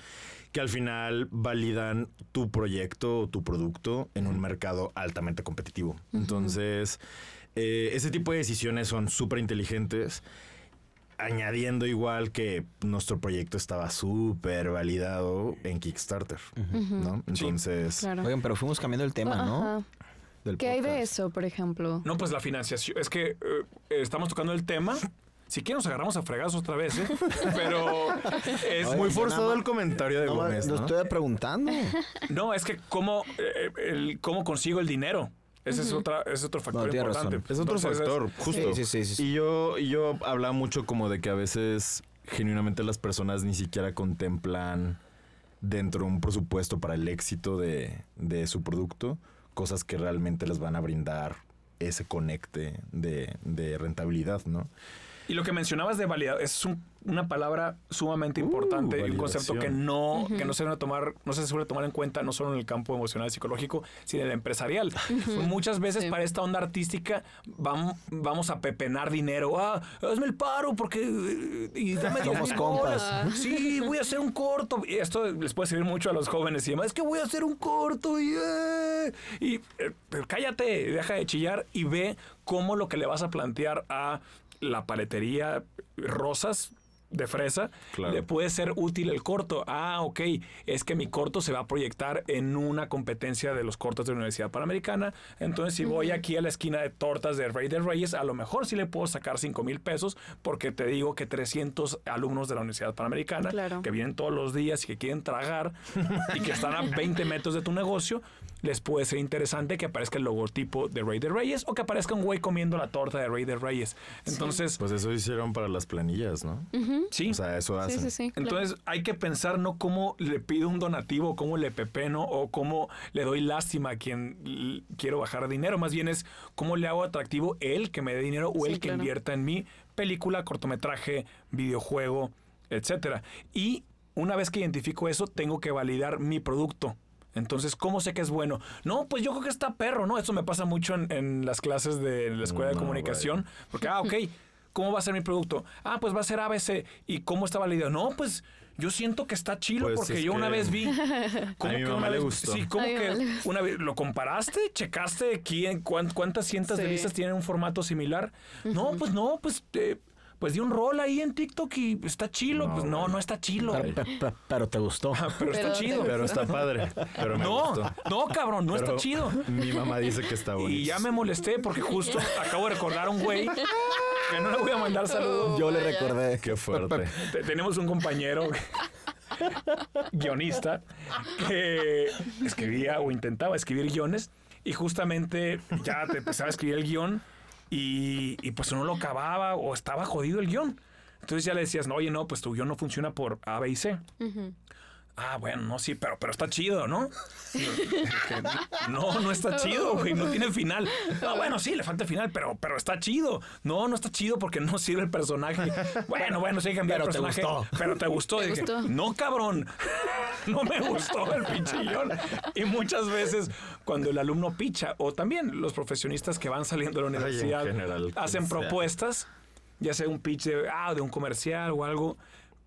que al final validan tu proyecto o tu producto en un mercado altamente competitivo. Entonces, eh, ese tipo de decisiones son súper inteligentes añadiendo igual que nuestro proyecto estaba súper validado en Kickstarter, ¿no? Entonces, Claro. Oigan, pero fuimos cambiando el tema, ¿no? Ajá. Del ¿Qué hay de eso, por ejemplo? No, pues la financiación. Es que eh, estamos tocando el tema. Si quieren, nos agarramos a fregazos otra vez, ¿eh? Pero es Oye, muy forzado el comentario de No, Gómez, lo ¿no? estoy preguntando. No, es que cómo, eh, el, cómo consigo el dinero. Ese es, otra, es otro factor No, importante. razón. Es otro Entonces, factor, justo. Sí, sí, sí. Y yo, y yo hablaba mucho como de que a veces genuinamente las personas ni siquiera contemplan dentro de un presupuesto para el éxito de, de su producto cosas que realmente les van a brindar ese conecte de, de rentabilidad, ¿no? Y lo que mencionabas de validad es un- una palabra sumamente Uh, importante y un concepto que no, que no se suele tomar, no se suele tomar en cuenta no solo en el campo emocional y psicológico, sino en el empresarial. Muchas veces Sí. para esta onda artística vam- vamos a pepenar dinero. Ah, hazme el paro porque eh, y dame Somos 10,000 compas. bolas. Sí, voy a hacer un corto. Y esto les puede servir mucho a los jóvenes y demás. Es que voy a hacer un corto y, eh, y eh, cállate, deja de chillar y ve cómo lo que le vas a plantear a la paletería Rosas de fresa, Claro. le puede ser útil el corto. Ah, ok, es que mi corto se va a proyectar en una competencia de los cortos de la Universidad Panamericana. Entonces, si voy aquí a la esquina de tortas de Rey de Reyes, a lo mejor sí le puedo sacar 5 mil pesos, porque te digo que 300 alumnos de la Universidad Panamericana, Claro. que vienen todos los días y que quieren tragar y que están a 20 metros de tu negocio, les puede ser interesante que aparezca el logotipo de Rey de Reyes o que aparezca un güey comiendo la torta de Rey de Reyes. Entonces, Pues eso hicieron para las planillas, ¿no? sí. O sea, eso hacen. Sí, sí, sí. claro. Entonces hay que pensar no cómo le pido un donativo, cómo le pepeno o cómo le doy lástima a quien quiero bajar dinero. Más bien es cómo le hago atractivo él que me dé dinero o Sí, él que claro. invierta en mi película, cortometraje, videojuego, etcétera. Y una vez que identifico eso, tengo que validar mi producto. Entonces, ¿cómo sé que es bueno? No, pues yo creo que está perro, ¿no? Eso me pasa mucho en, en las clases de la escuela de No, comunicación. Porque, ah, ok, *laughs* ¿cómo va a ser mi producto? Ah, pues va a ser ABC. ¿Y cómo está validado? No, pues yo siento que está chilo Pues porque es yo una vez vi. *laughs* ¿Cómo mi que mamá una le vez- gustó. Sí, ¿cómo A mi mamá le que una vez lo comparaste? ¿Checaste quién, cuán- cuántas cientos de Sí. vistas tienen un formato similar? No, pues no, pues. eh, pues di un rol ahí en TikTok y está chilo. No, pues no, no está chilo. Pero, pe- pe- pero te gustó. Pero está Pero te chido. Pero está padre. Pero me No, gustó. no, cabrón, no está chido. Mi mamá dice que está bonito. Y ya me molesté porque justo acabo de recordar a un güey que no le voy a mandar saludos. Yo le recordé. Qué fuerte. Te- Tenemos un compañero *laughs* guionista que escribía o intentaba escribir guiones y justamente ya te empezaba a escribir el guion y, y pues no lo acababa o estaba jodido el guion. Entonces ya le decías, no, oye, no, pues tu guion no funciona por A, B y C. Ah, bueno, no, sí, pero, pero está chido, ¿no? *laughs* No, no está chido, güey, no tiene final. No, bueno, sí, le falta el final, pero, pero está chido. No, no está chido porque no sirve el personaje. Bueno, bueno, sí cambiar Pero el te personaje. gustó. Pero te gustó. ¿Te Dije, gustó? no, cabrón. *laughs* No me gustó el pinche guion. Y muchas veces cuando el alumno picha, o también los profesionistas que van saliendo de la Ay, universidad, general, hacen propuestas, ya sea un pitch de, ah, de un comercial o algo,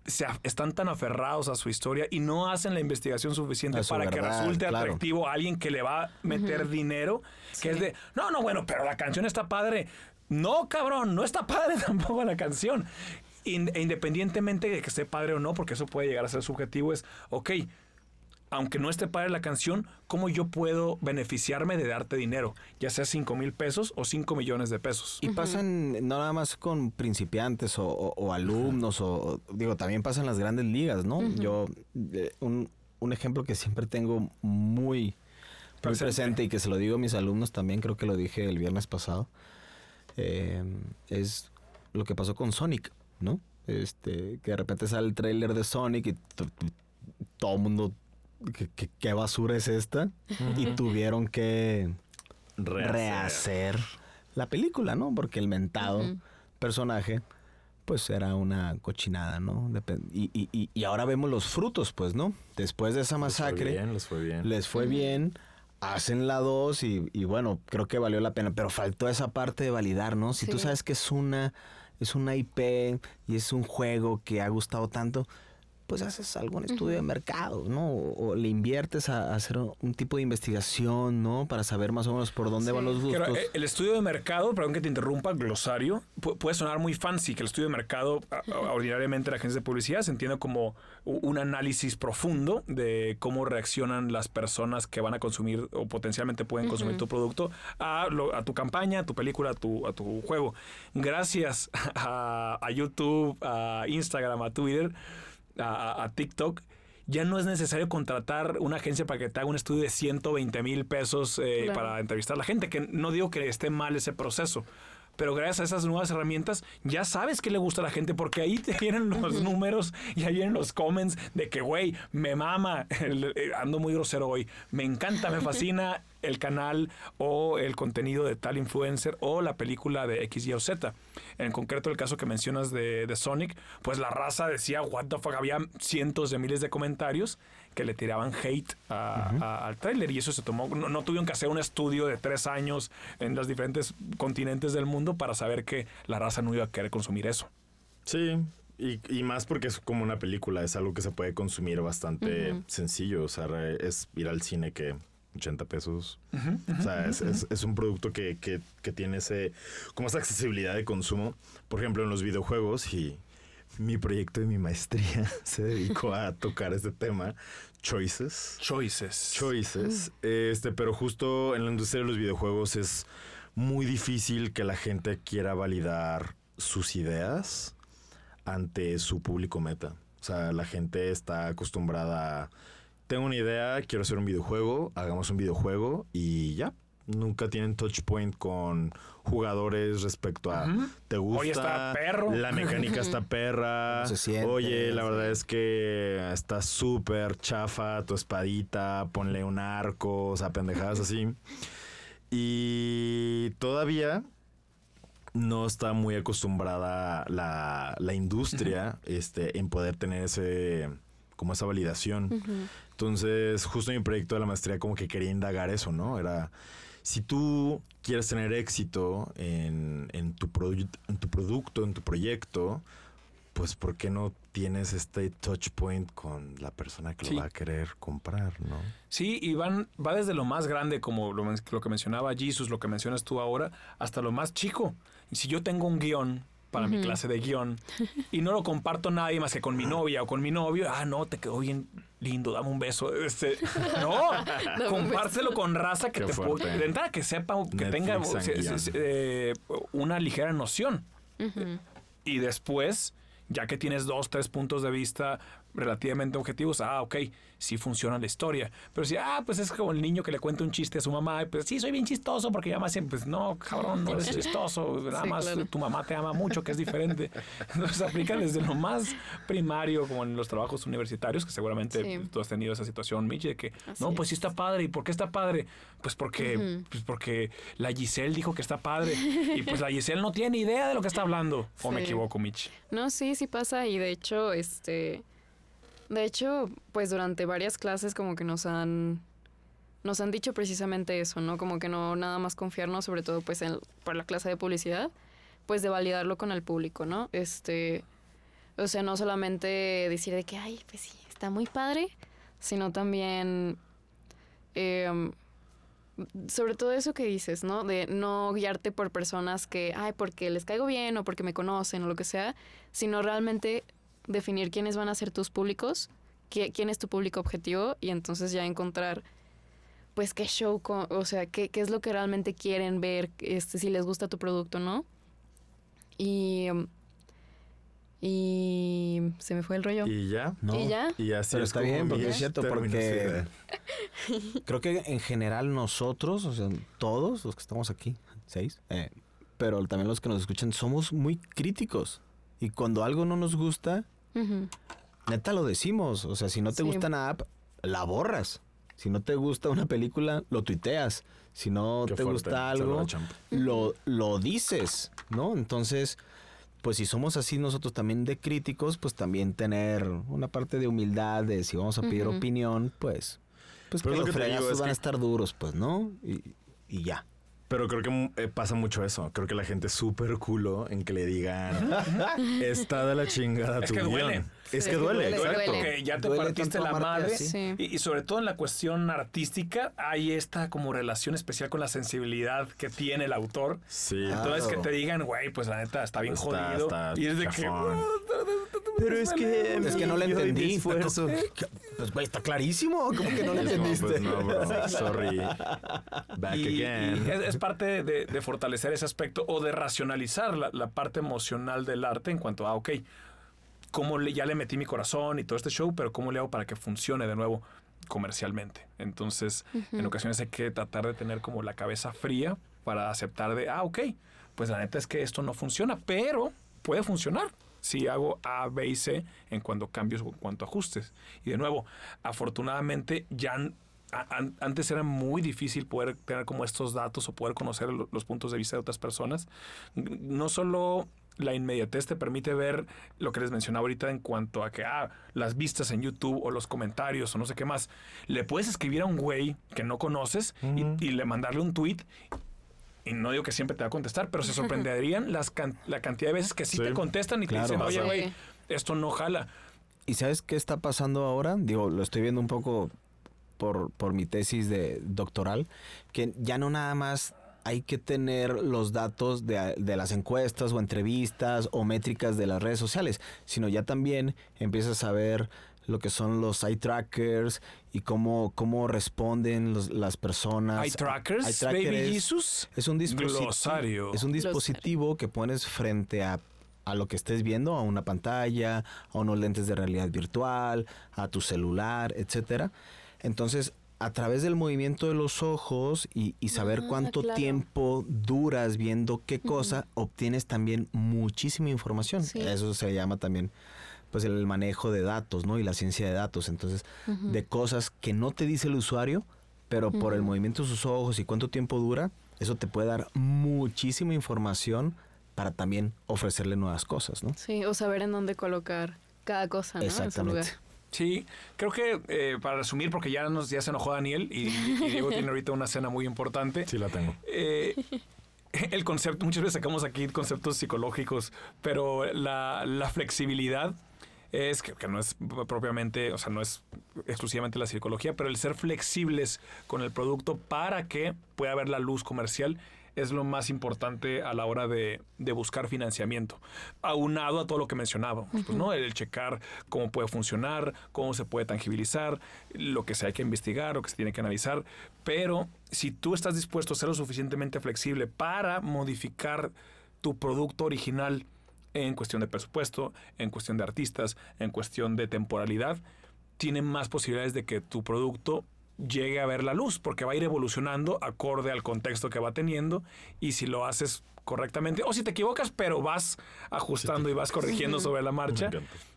se están tan aferrados a su historia y no hacen la investigación suficiente para que resulte claro. atractivo a alguien que le va a meter dinero, que es de, no, no, bueno, pero la canción está padre. No, cabrón, no está padre *laughs* tampoco la canción. In- e independientemente de que esté padre o no, porque eso puede llegar a ser subjetivo, es, ok, aunque no esté padre la canción, ¿cómo yo puedo beneficiarme de darte dinero? Ya sea 5 mil pesos o 5 millones de pesos. Y pasan no nada más con principiantes o, o- o alumnos, o digo, también pasan las grandes ligas, ¿no? Yo, eh, un, un ejemplo que siempre tengo muy, muy Presente. presente y que se lo digo a mis alumnos también, creo que lo dije el viernes pasado, eh, es lo que pasó con Sonic, ¿no? Este, que de repente sale el tráiler de Sonic y todo el mundo, ¿qué, basura es esta? Y tuvieron que Rehacer. rehacer la película, ¿no? Porque el mentado personaje, pues era una cochinada, ¿no? Depen- y, y- y- y ahora vemos los frutos, pues, ¿no? Después de esa Les fue masacre, bien, les fue bien. les fue bien, hacen la 2 y, y bueno, creo que valió la pena, pero faltó esa parte de validar, ¿no? Si tú sabes que es una, es una IP y es un juego que ha gustado tanto, pues haces algún estudio de mercado, ¿no? O, o le inviertes a, a hacer un tipo de investigación, ¿no? Para saber más o menos por dónde Sí. van los gustos. eh, el estudio de mercado, perdón que te interrumpa, glosario, pu- puede sonar muy fancy, que el estudio de mercado, a- a- ordinariamente en agencias de publicidad, se entiende como un análisis profundo de cómo reaccionan las personas que van a consumir o potencialmente pueden consumir tu producto a, lo- a tu campaña, a tu película, a tu, a tu juego. Gracias *laughs* a, a YouTube, a Instagram, a Twitter, a, TikTok, ya no es necesario contratar una agencia para que te haga un estudio de 120 mil pesos eh, Claro. para entrevistar a la gente, que no digo que esté mal ese proceso. Pero gracias a esas nuevas herramientas ya sabes qué le gusta a la gente porque ahí te vienen los números y ahí vienen los comments de que, güey, me mama, *laughs* eh, ando muy grosero hoy, me encanta, me fascina *laughs* el canal o el contenido de tal influencer o la película de X, Y o Z. En concreto el caso que mencionas de, de Sonic, pues la raza decía, what the fuck, había cientos de miles de comentarios que le tiraban hate a- a- al tráiler y eso se tomó, no, no tuvieron que hacer un estudio de tres años en los diferentes continentes del mundo para saber que la raza no iba a querer consumir eso. Sí, y, y más porque es como una película, es algo que se puede consumir bastante sencillo. O sea, es ir al cine que 80 pesos. O sea, es, es- es un producto que, que- que tiene ese, como esa accesibilidad de consumo. Por ejemplo, en los videojuegos y mi proyecto de mi maestría *laughs* se dedicó a tocar este tema, Choices. Choices. Choices. Este, pero justo en la industria de los videojuegos es muy difícil que la gente quiera validar sus ideas ante su público meta. O sea, la gente está acostumbrada a, tengo una idea, quiero hacer un videojuego, hagamos un videojuego y ya. Nunca tienen touch point con jugadores respecto a te gusta, Oye, está perro. la mecánica *laughs* está perra, ¿Cómo se siente? oye, la verdad es que está súper chafa tu espadita, ponle un arco, o sea, pendejadas así. *laughs* Y todavía no está muy acostumbrada la, la industria este, en poder tener ese como esa validación. Entonces, justo en mi proyecto de la maestría como que quería indagar eso, ¿no? Era, si tú quieres tener éxito en, en tu, en tu producto, en tu proyecto, pues ¿por qué no tienes este touch point con la persona que Sí. lo va a querer comprar, ¿no? Sí, y van, va desde lo más grande, como lo, lo que mencionaba Jesus, lo que mencionas tú ahora, hasta lo más chico. Y si yo tengo un guion para mi clase de guion. Y no lo comparto a nadie más que con mi novia o con mi novio, ah, no, te quedó bien lindo, dame un beso. Este, no, *laughs* compártelo con raza que Qué te pueda- de entrada que sepa, que Netflix tenga eh, una ligera noción. Y después, ya que tienes dos, tres puntos de vista relativamente objetivos, ah, ok, sí funciona la historia. Pero si, ah, pues es como el niño que le cuenta un chiste a su mamá, pues sí, soy bien chistoso porque mi mamá siempre, pues no, cabrón, no eres chistoso, *laughs* nada Sí, más claro. tu mamá te ama mucho, que es diferente. *laughs* Entonces aplica desde lo más primario, como en los trabajos universitarios, que seguramente Sí. tú has tenido esa situación, Mitch, de que, Así no, pues sí es. está padre. ¿Y por qué está padre? Pues porque, pues porque la Giselle dijo que está padre. Y pues la Giselle no tiene idea de lo que está hablando. ¿O me equivoco, Mitch? No, sí, sí pasa y de hecho, este, de hecho, pues durante varias clases como que nos han, nos han dicho precisamente eso, ¿no? Como que no nada más confiarnos, sobre todo pues en, para la clase de publicidad, pues de validarlo con el público, ¿no? Este, o sea, no solamente decir de que, ay, pues sí, está muy padre, sino también, em, sobre todo eso que dices, ¿no? De no guiarte por personas que, ay, porque les caigo bien o porque me conocen o lo que sea, sino realmente definir quiénes van a ser tus públicos, qué- quién es tu público objetivo y entonces ya encontrar, pues, qué show, o sea, qué, qué es lo que realmente quieren ver, este, si les gusta tu producto, ¿no? Y... Y se me fue el rollo. Y ya. No. ¿Y ya? Y así Pero es está como bien, porque es cierto, porque *laughs* creo que en general nosotros, o sea, todos los que estamos aquí, seis, eh, pero también los que nos escuchan, somos muy críticos. Y cuando algo no nos gusta, Neta lo decimos. O sea, si no te Sí. gusta una app, la borras. Si no te gusta una película, lo tuiteas. Si no Qué te fuerte, gusta algo, lo, lo dices, ¿no? Entonces, pues si somos así nosotros también de críticos, pues también tener una parte de humildad de si vamos a pedir opinión, pues, pues Pero que es lo los fregazos van a estar duros, pues, ¿no? Y, y ya. Pero creo que eh, pasa mucho eso. Creo que la gente es súper culo en que le digan está de la chingada Es tu que guion". duele. Es Sí, que es que duele, duele, exacto. duele. Ya te Duele partiste la madre. Sí. Y, y sobre todo en la cuestión artística, hay esta como relación especial con la sensibilidad que tiene el autor. Sí. Entonces que te digan, güey, pues la neta está bien Está- jodido. está y es de que. Pero es que Es que no le entendí. esfuerzo. Pues, güey, está clarísimo. ¿Cómo que no le *laughs* entendiste? pues, no, bro. Sorry. Back Y, again. y es, es parte de, de fortalecer ese aspecto o de racionalizar la, la parte emocional del arte en cuanto a, ok, cómo le- ya le metí mi corazón y todo este show, pero cómo le hago para que funcione de nuevo comercialmente. Entonces, en ocasiones hay que tratar de tener como la cabeza fría para aceptar de, ah, ok, pues la neta es que esto no funciona, pero puede funcionar si hago A, B y C en cuanto cambios o en cuanto ajustes. Y de nuevo, afortunadamente ya antes era muy difícil poder tener como estos datos o poder conocer lo- los puntos de vista de otras personas. No solo la inmediatez te permite ver lo que les mencionaba ahorita en cuanto a que ah, las vistas en YouTube o los comentarios o no sé qué más. Le puedes escribir a un güey que no conoces y, le mandarle un tweet. Y no digo que siempre te va a contestar, pero se *laughs* sorprenderían las can- la cantidad de veces que sí, Sí. te contestan y Claro. te dicen, oye, Sí. güey, esto no jala. ¿Y sabes qué está pasando ahora? Digo, lo estoy viendo un poco por, por mi tesis de doctoral, que ya no nada más hay que tener los datos de, de las encuestas o entrevistas o métricas de las redes sociales, sino ya también empiezas a ver lo que son los eye trackers y cómo, cómo responden los- las personas. Hay trackers, Eye tracker Baby es- Jesus. es un dispositivo. Glosario. Es un dispositivo que pones frente a, a lo que estés viendo, a una pantalla, a unos lentes de realidad virtual, a tu celular, etcétera. Entonces, a través del movimiento de los ojos y, y saber Ah, cuánto claro. tiempo duras viendo qué cosa, obtienes también muchísima información. Sí. Eso se llama también pues el manejo de datos, ¿no? Y la ciencia de datos. Entonces, de cosas que no te dice el usuario, pero por el movimiento de sus ojos y cuánto tiempo dura, eso te puede dar muchísima información para también ofrecerle nuevas cosas, ¿no? Sí, o saber en dónde colocar cada cosa, ¿no? En su lugar. Exactamente. Sí, creo que eh, para resumir, porque ya, nos, ya se enojó Daniel y, y Diego tiene ahorita una cena muy importante. Sí la tengo. Eh, el concepto, muchas veces sacamos aquí conceptos psicológicos, pero la, la flexibilidad es que, que no es propiamente, o sea, no es exclusivamente la psicología, pero el ser flexibles con el producto para que pueda haber la luz comercial es lo más importante a la hora de, de buscar financiamiento. Aunado a todo lo que mencionábamos, pues, ¿no? El checar cómo puede funcionar, cómo se puede tangibilizar, lo que se hay que investigar, lo que se tiene que analizar. Pero si tú estás dispuesto a ser lo suficientemente flexible para modificar tu producto original en cuestión de presupuesto, en cuestión de artistas, en cuestión de temporalidad, tiene más posibilidades de que tu producto llegue a ver la luz, porque va a ir evolucionando acorde al contexto que va teniendo y si lo haces correctamente, o si te equivocas, pero vas ajustando y vas corrigiendo sobre la marcha,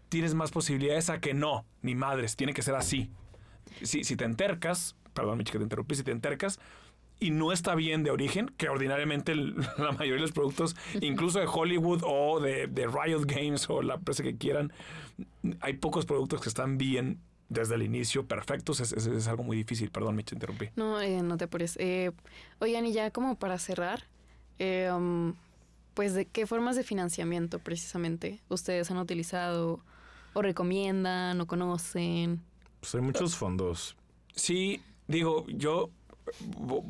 tienes más posibilidades a que no, ni madres, tiene que ser así. Si, si te entercas, perdón, Mitch, que te interrumpí, si te entercas y no está bien de origen, que ordinariamente el- *laughs* la mayoría de los productos, incluso de Hollywood o de, de Riot Games o la empresa que quieran, hay pocos productos que están bien desde el inicio, perfectos, es, es- es algo muy difícil. Perdón, Mitch, te interrumpí. No, eh, no te apures. Eh, oigan, y ya como para cerrar, eh, um, pues de qué formas de financiamiento precisamente ustedes han utilizado o recomiendan o conocen. Pues hay muchos fondos. Sí, digo, yo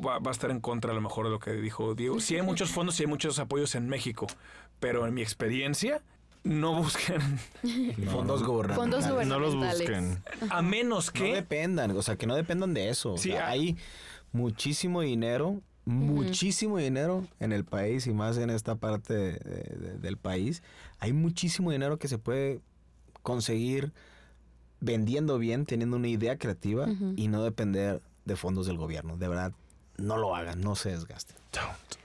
va, va a estar en contra a lo mejor de lo que dijo Diego. Sí hay muchos fondos y hay muchos apoyos en México, pero en mi experiencia no busquen *laughs* Fondos gubernamentales. Fondos No los busquen. a menos No que dependan, o sea, que no dependan de eso. O Sí, sea, ah. hay muchísimo dinero, muchísimo dinero en el país y más en esta parte de- de- del país. Hay muchísimo dinero que se puede conseguir vendiendo bien, teniendo una idea creativa y no depender de fondos del gobierno. De verdad, no lo hagan, no se desgasten.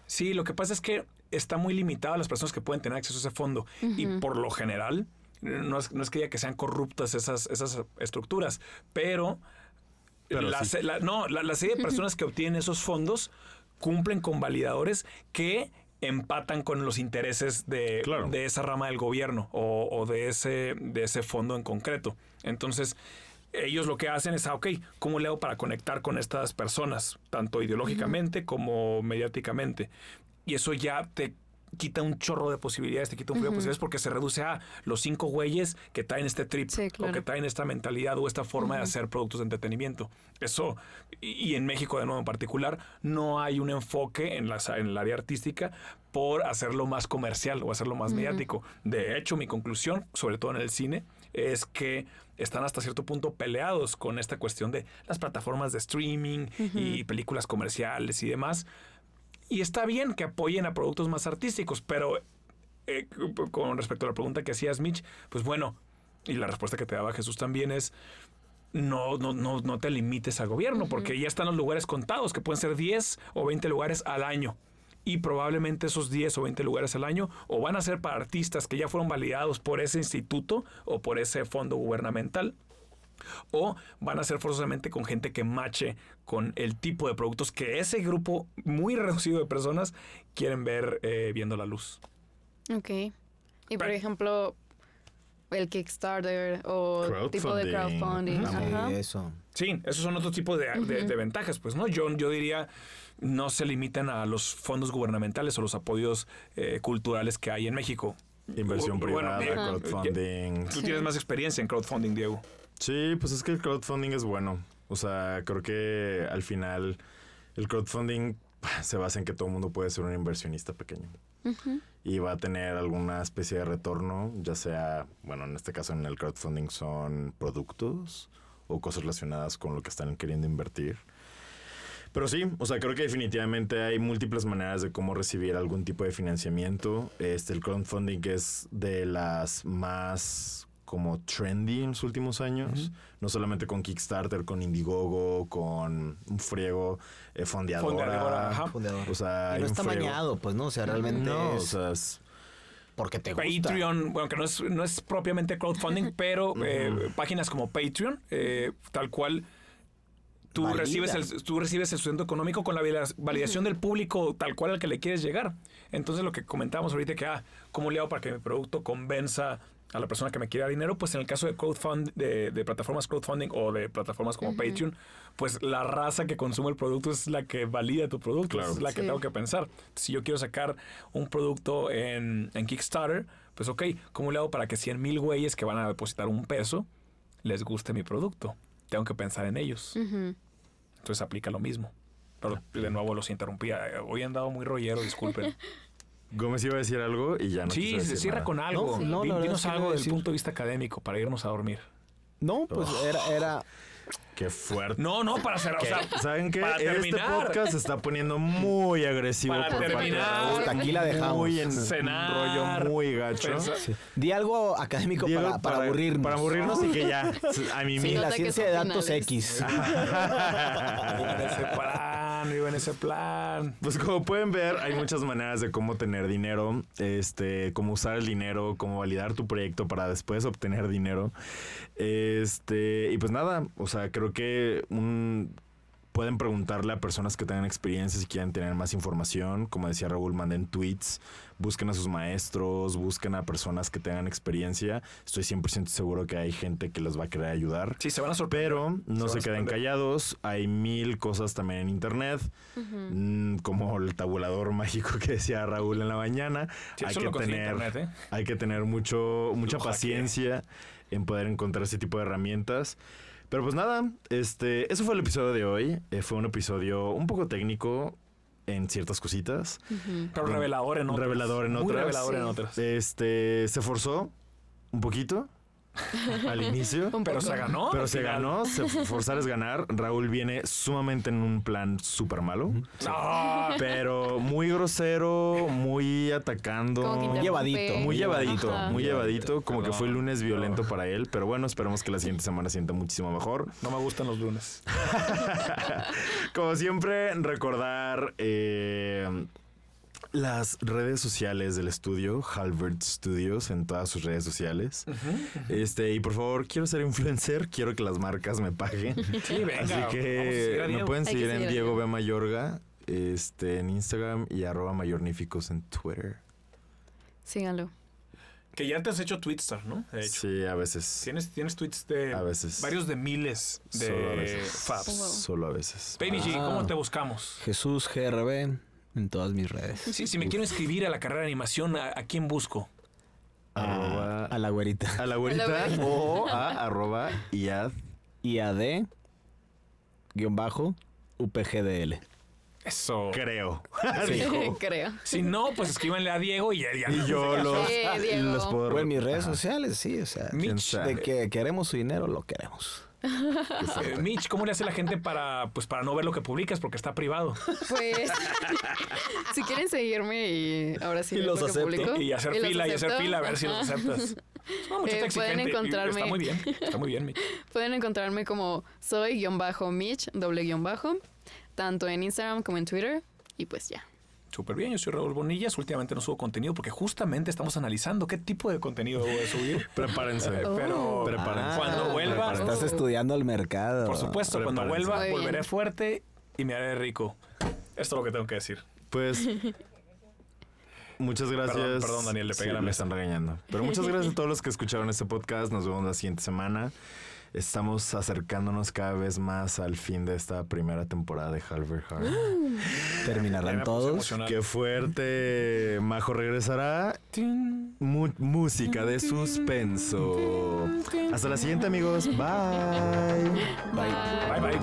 Sí, lo que pasa es que está muy limitado a las personas que pueden tener acceso a ese fondo. Y por lo general, no es, no es que diga que sean corruptas esas, esas estructuras, pero, Pero la, sí. se- la- no, la, la serie de personas que obtienen esos fondos cumplen con validadores que empatan con los intereses de, Claro. de esa rama del gobierno o, o de, ese, de ese fondo en concreto. Entonces, ellos lo que hacen es, ah, ok, ¿cómo le hago para conectar con estas personas, tanto ideológicamente como mediáticamente? Y eso ya te quita un chorro de posibilidades, te quita un frío de posibilidades porque se reduce a los cinco güeyes que traen este trip Sí, o que traen esta mentalidad o esta forma de hacer productos de entretenimiento. Eso, y, en México de nuevo en particular, no hay un enfoque en, las, en el área artística por hacerlo más comercial o hacerlo más mediático. De hecho, mi conclusión, sobre todo en el cine, es que están hasta cierto punto peleados con esta cuestión de las plataformas de streaming y películas comerciales y demás. Y está bien que apoyen a productos más artísticos, pero eh, con respecto a la pregunta que hacías, Mitch, pues bueno, y la respuesta que te daba Jesús también es, no, no, no, no te limites al gobierno, porque ya están los lugares contados, que pueden ser 10 o 20 lugares al año. Y probablemente esos 10 o 20 lugares al año o van a ser para artistas que ya fueron validados por ese instituto o por ese fondo gubernamental, o van a ser forzosamente con gente que mache con el tipo de productos que ese grupo muy *laughs* reducido de personas quieren ver eh, viendo la luz. Ok. Y por Pero- ejemplo, el Kickstarter o tipo de Crowdfunding. Ajá. Eso. Sí, esos son otro tipo de, de- de ventajas, pues, ¿no? Yo, yo diría, no se limitan a los fondos gubernamentales o los apoyos eh, culturales que hay en México. Inversión privada, crowdfunding. Tú tienes más experiencia en crowdfunding, Diego. Sí, pues es que el crowdfunding es bueno. O sea, creo que al final el crowdfunding se basa en que todo el mundo puede ser un inversionista pequeño. Y va a tener alguna especie de retorno, ya sea, bueno, en este caso en el crowdfunding son productos o cosas relacionadas con lo que están queriendo invertir. Pero sí, o sea, creo que definitivamente hay múltiples maneras de cómo recibir algún tipo de financiamiento. Este, el crowdfunding es de las más como trendy en los últimos años. No solamente con Kickstarter, con Indiegogo, con un friego, eh, fondeadora. Fondeadora, ajá. Fundador. O sea, Y no está friego. mañado, pues no, o sea, realmente No, o es sea, es- porque te gusta. Patreon, bueno, que no es, no es propiamente crowdfunding, *laughs* pero eh, páginas como Patreon, eh, tal cual, tú recibes, el, tú recibes el sustento económico con la valida- validación del público tal cual al que le quieres llegar. Entonces, lo que comentábamos ahorita, que, ah, ¿cómo le hago para que mi producto convenza a la persona que me quiera dinero? Pues en el caso de crowdfund, de, de plataformas crowdfunding o de plataformas como Patreon, pues la raza que consume el producto es la que valida tu producto, Claro. es la que Sí. tengo que pensar. Si yo quiero sacar un producto en, en Kickstarter, Pues ok, ¿cómo le hago para que 100 mil güeyes que van a depositar un peso les guste mi producto? Tengo que pensar en ellos. Entonces aplica lo mismo. Pero de nuevo los interrumpía. Hoy han dado muy rollero, disculpen. *laughs* Gómez iba a decir algo y ya no sí, se decir cierra nada. con algo. No, no, Dinos es que no algo del decir- punto de vista académico para irnos a dormir. No, pues era, era. Qué fuerte. No, no, para hacer. O sea, ¿Saben qué? para Este podcast se está poniendo muy agresivo Para por parte de terminar. Hasta aquí la dejamos. Muy en Cenar. un rollo muy gacho. Sí. Di algo académico para, para aburrirnos. Para aburrirnos y que ya. A mí Sí, Sí, mismo. la ciencia de datos. X. *laughs* *laughs* Plan, iba en ese plan. Pues como pueden ver, hay muchas maneras de cómo tener dinero, este, cómo usar el dinero, cómo validar tu proyecto para después obtener dinero. Este, y pues nada, o sea, creo que un pueden preguntarle a personas que tengan experiencia si quieren tener más información. Como decía Raúl, manden tweets, busquen a sus maestros, busquen a personas que tengan experiencia. Estoy 100% seguro que hay gente que les va a querer ayudar. Sí, se van a sorprender. Pero no se, queden callados. Hay mil cosas también en internet. Mm, como el tabulador *laughs* mágico que decía Raúl en la mañana. Sí, hay, que tener, internet, ¿eh? hay que tener mucho, mucha Lo paciencia en poder encontrar ese tipo de herramientas. Pero pues nada, este, eso fue el episodio de hoy. Eh, fue un episodio un poco técnico en ciertas cositas. Ujú. Pero revelador en otras. Revelador en Muy otras. revelador en otras. Este, se forzó un poquito *laughs* al inicio. Pero se ganó. Pero se ganó, se *laughs* forzar es ganar. Raúl viene sumamente en un plan súper malo, No. pero muy grosero, muy atacando. Interrumpe. Llevadito. Muy llevadito, Ajá. muy llevadito, como que fue el lunes violento para él, pero bueno, esperemos que la siguiente semana sienta muchísimo mejor. No me gustan los lunes. *laughs* Como siempre, recordar eh, las redes sociales del estudio, Halbert Studios, en todas sus redes sociales. Este, y por favor, quiero ser influencer, quiero que las marcas me paguen. Sí, venga. Así que me pueden seguir seguir en Diego. B. Mayorga, este, en Instagram y arroba mayorníficos en Twitter. Síganlo. Que ya te has hecho Twitstar, ¿no? De hecho. Sí, a veces. Tienes, tienes tweets de A veces. varios de miles Solo a de veces. faps. Solo a veces. Baby G, Ah. ¿cómo te buscamos? Jesús GRB en todas mis redes. Sí, si me quiero inscribir a la carrera de animación, ¿a, a quién busco? Arroba- A, a la güerita. a la güerita o a *laughs* arroba iad. IAD guion bajo UPGDL. Eso. Creo. *laughs* Creo. Si no, pues escríbanle a Diego y ya. ya Y yo los, Sí, los puedo... O en mis redes Ajá. sociales, sí, o sea. Mitch. De que queremos su dinero, lo queremos. Eh, Mitch, ¿cómo le hace la gente para, pues, para no ver lo que publicas? Porque está privado. Pues, *laughs* si quieren seguirme y ahora sí Y los lo que acepto. publico, Y hacer fila, y hacer fila, a ver si los aceptas. Eh, pueden encontrarme- Está muy bien. Está muy bien, Mitch. *laughs* Pueden encontrarme como soy guion bajo Mitch, doble guion bajo, tanto en Instagram como en Twitter. Y pues ya. Súper bien, yo soy Raúl Bonillas. Últimamente no subo contenido porque justamente estamos analizando qué tipo de contenido voy a subir. *laughs* Prepárense. Pero Prepárense. cuando vuelva, Prepárense. Estás Oh. estudiando el mercado. por supuesto, cuando vuelva, Muy bien. volveré fuerte y me haré rico. Esto es lo que tengo que decir. Pues. *laughs* Muchas gracias. Perdón, perdón, Daniel, le pegué Sí, a la me mesa. están regañando. Pero muchas gracias a todos los que escucharon este podcast. Nos vemos la siguiente semana. Estamos acercándonos cada vez más al fin de esta primera temporada de Halber Heart. Ya *gasps* Terminarán todos. Qué fuerte. Majo regresará. Mu- música de suspenso. Hasta la siguiente, amigos. Bye. Bye, bye.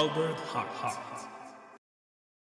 Halbert Hart.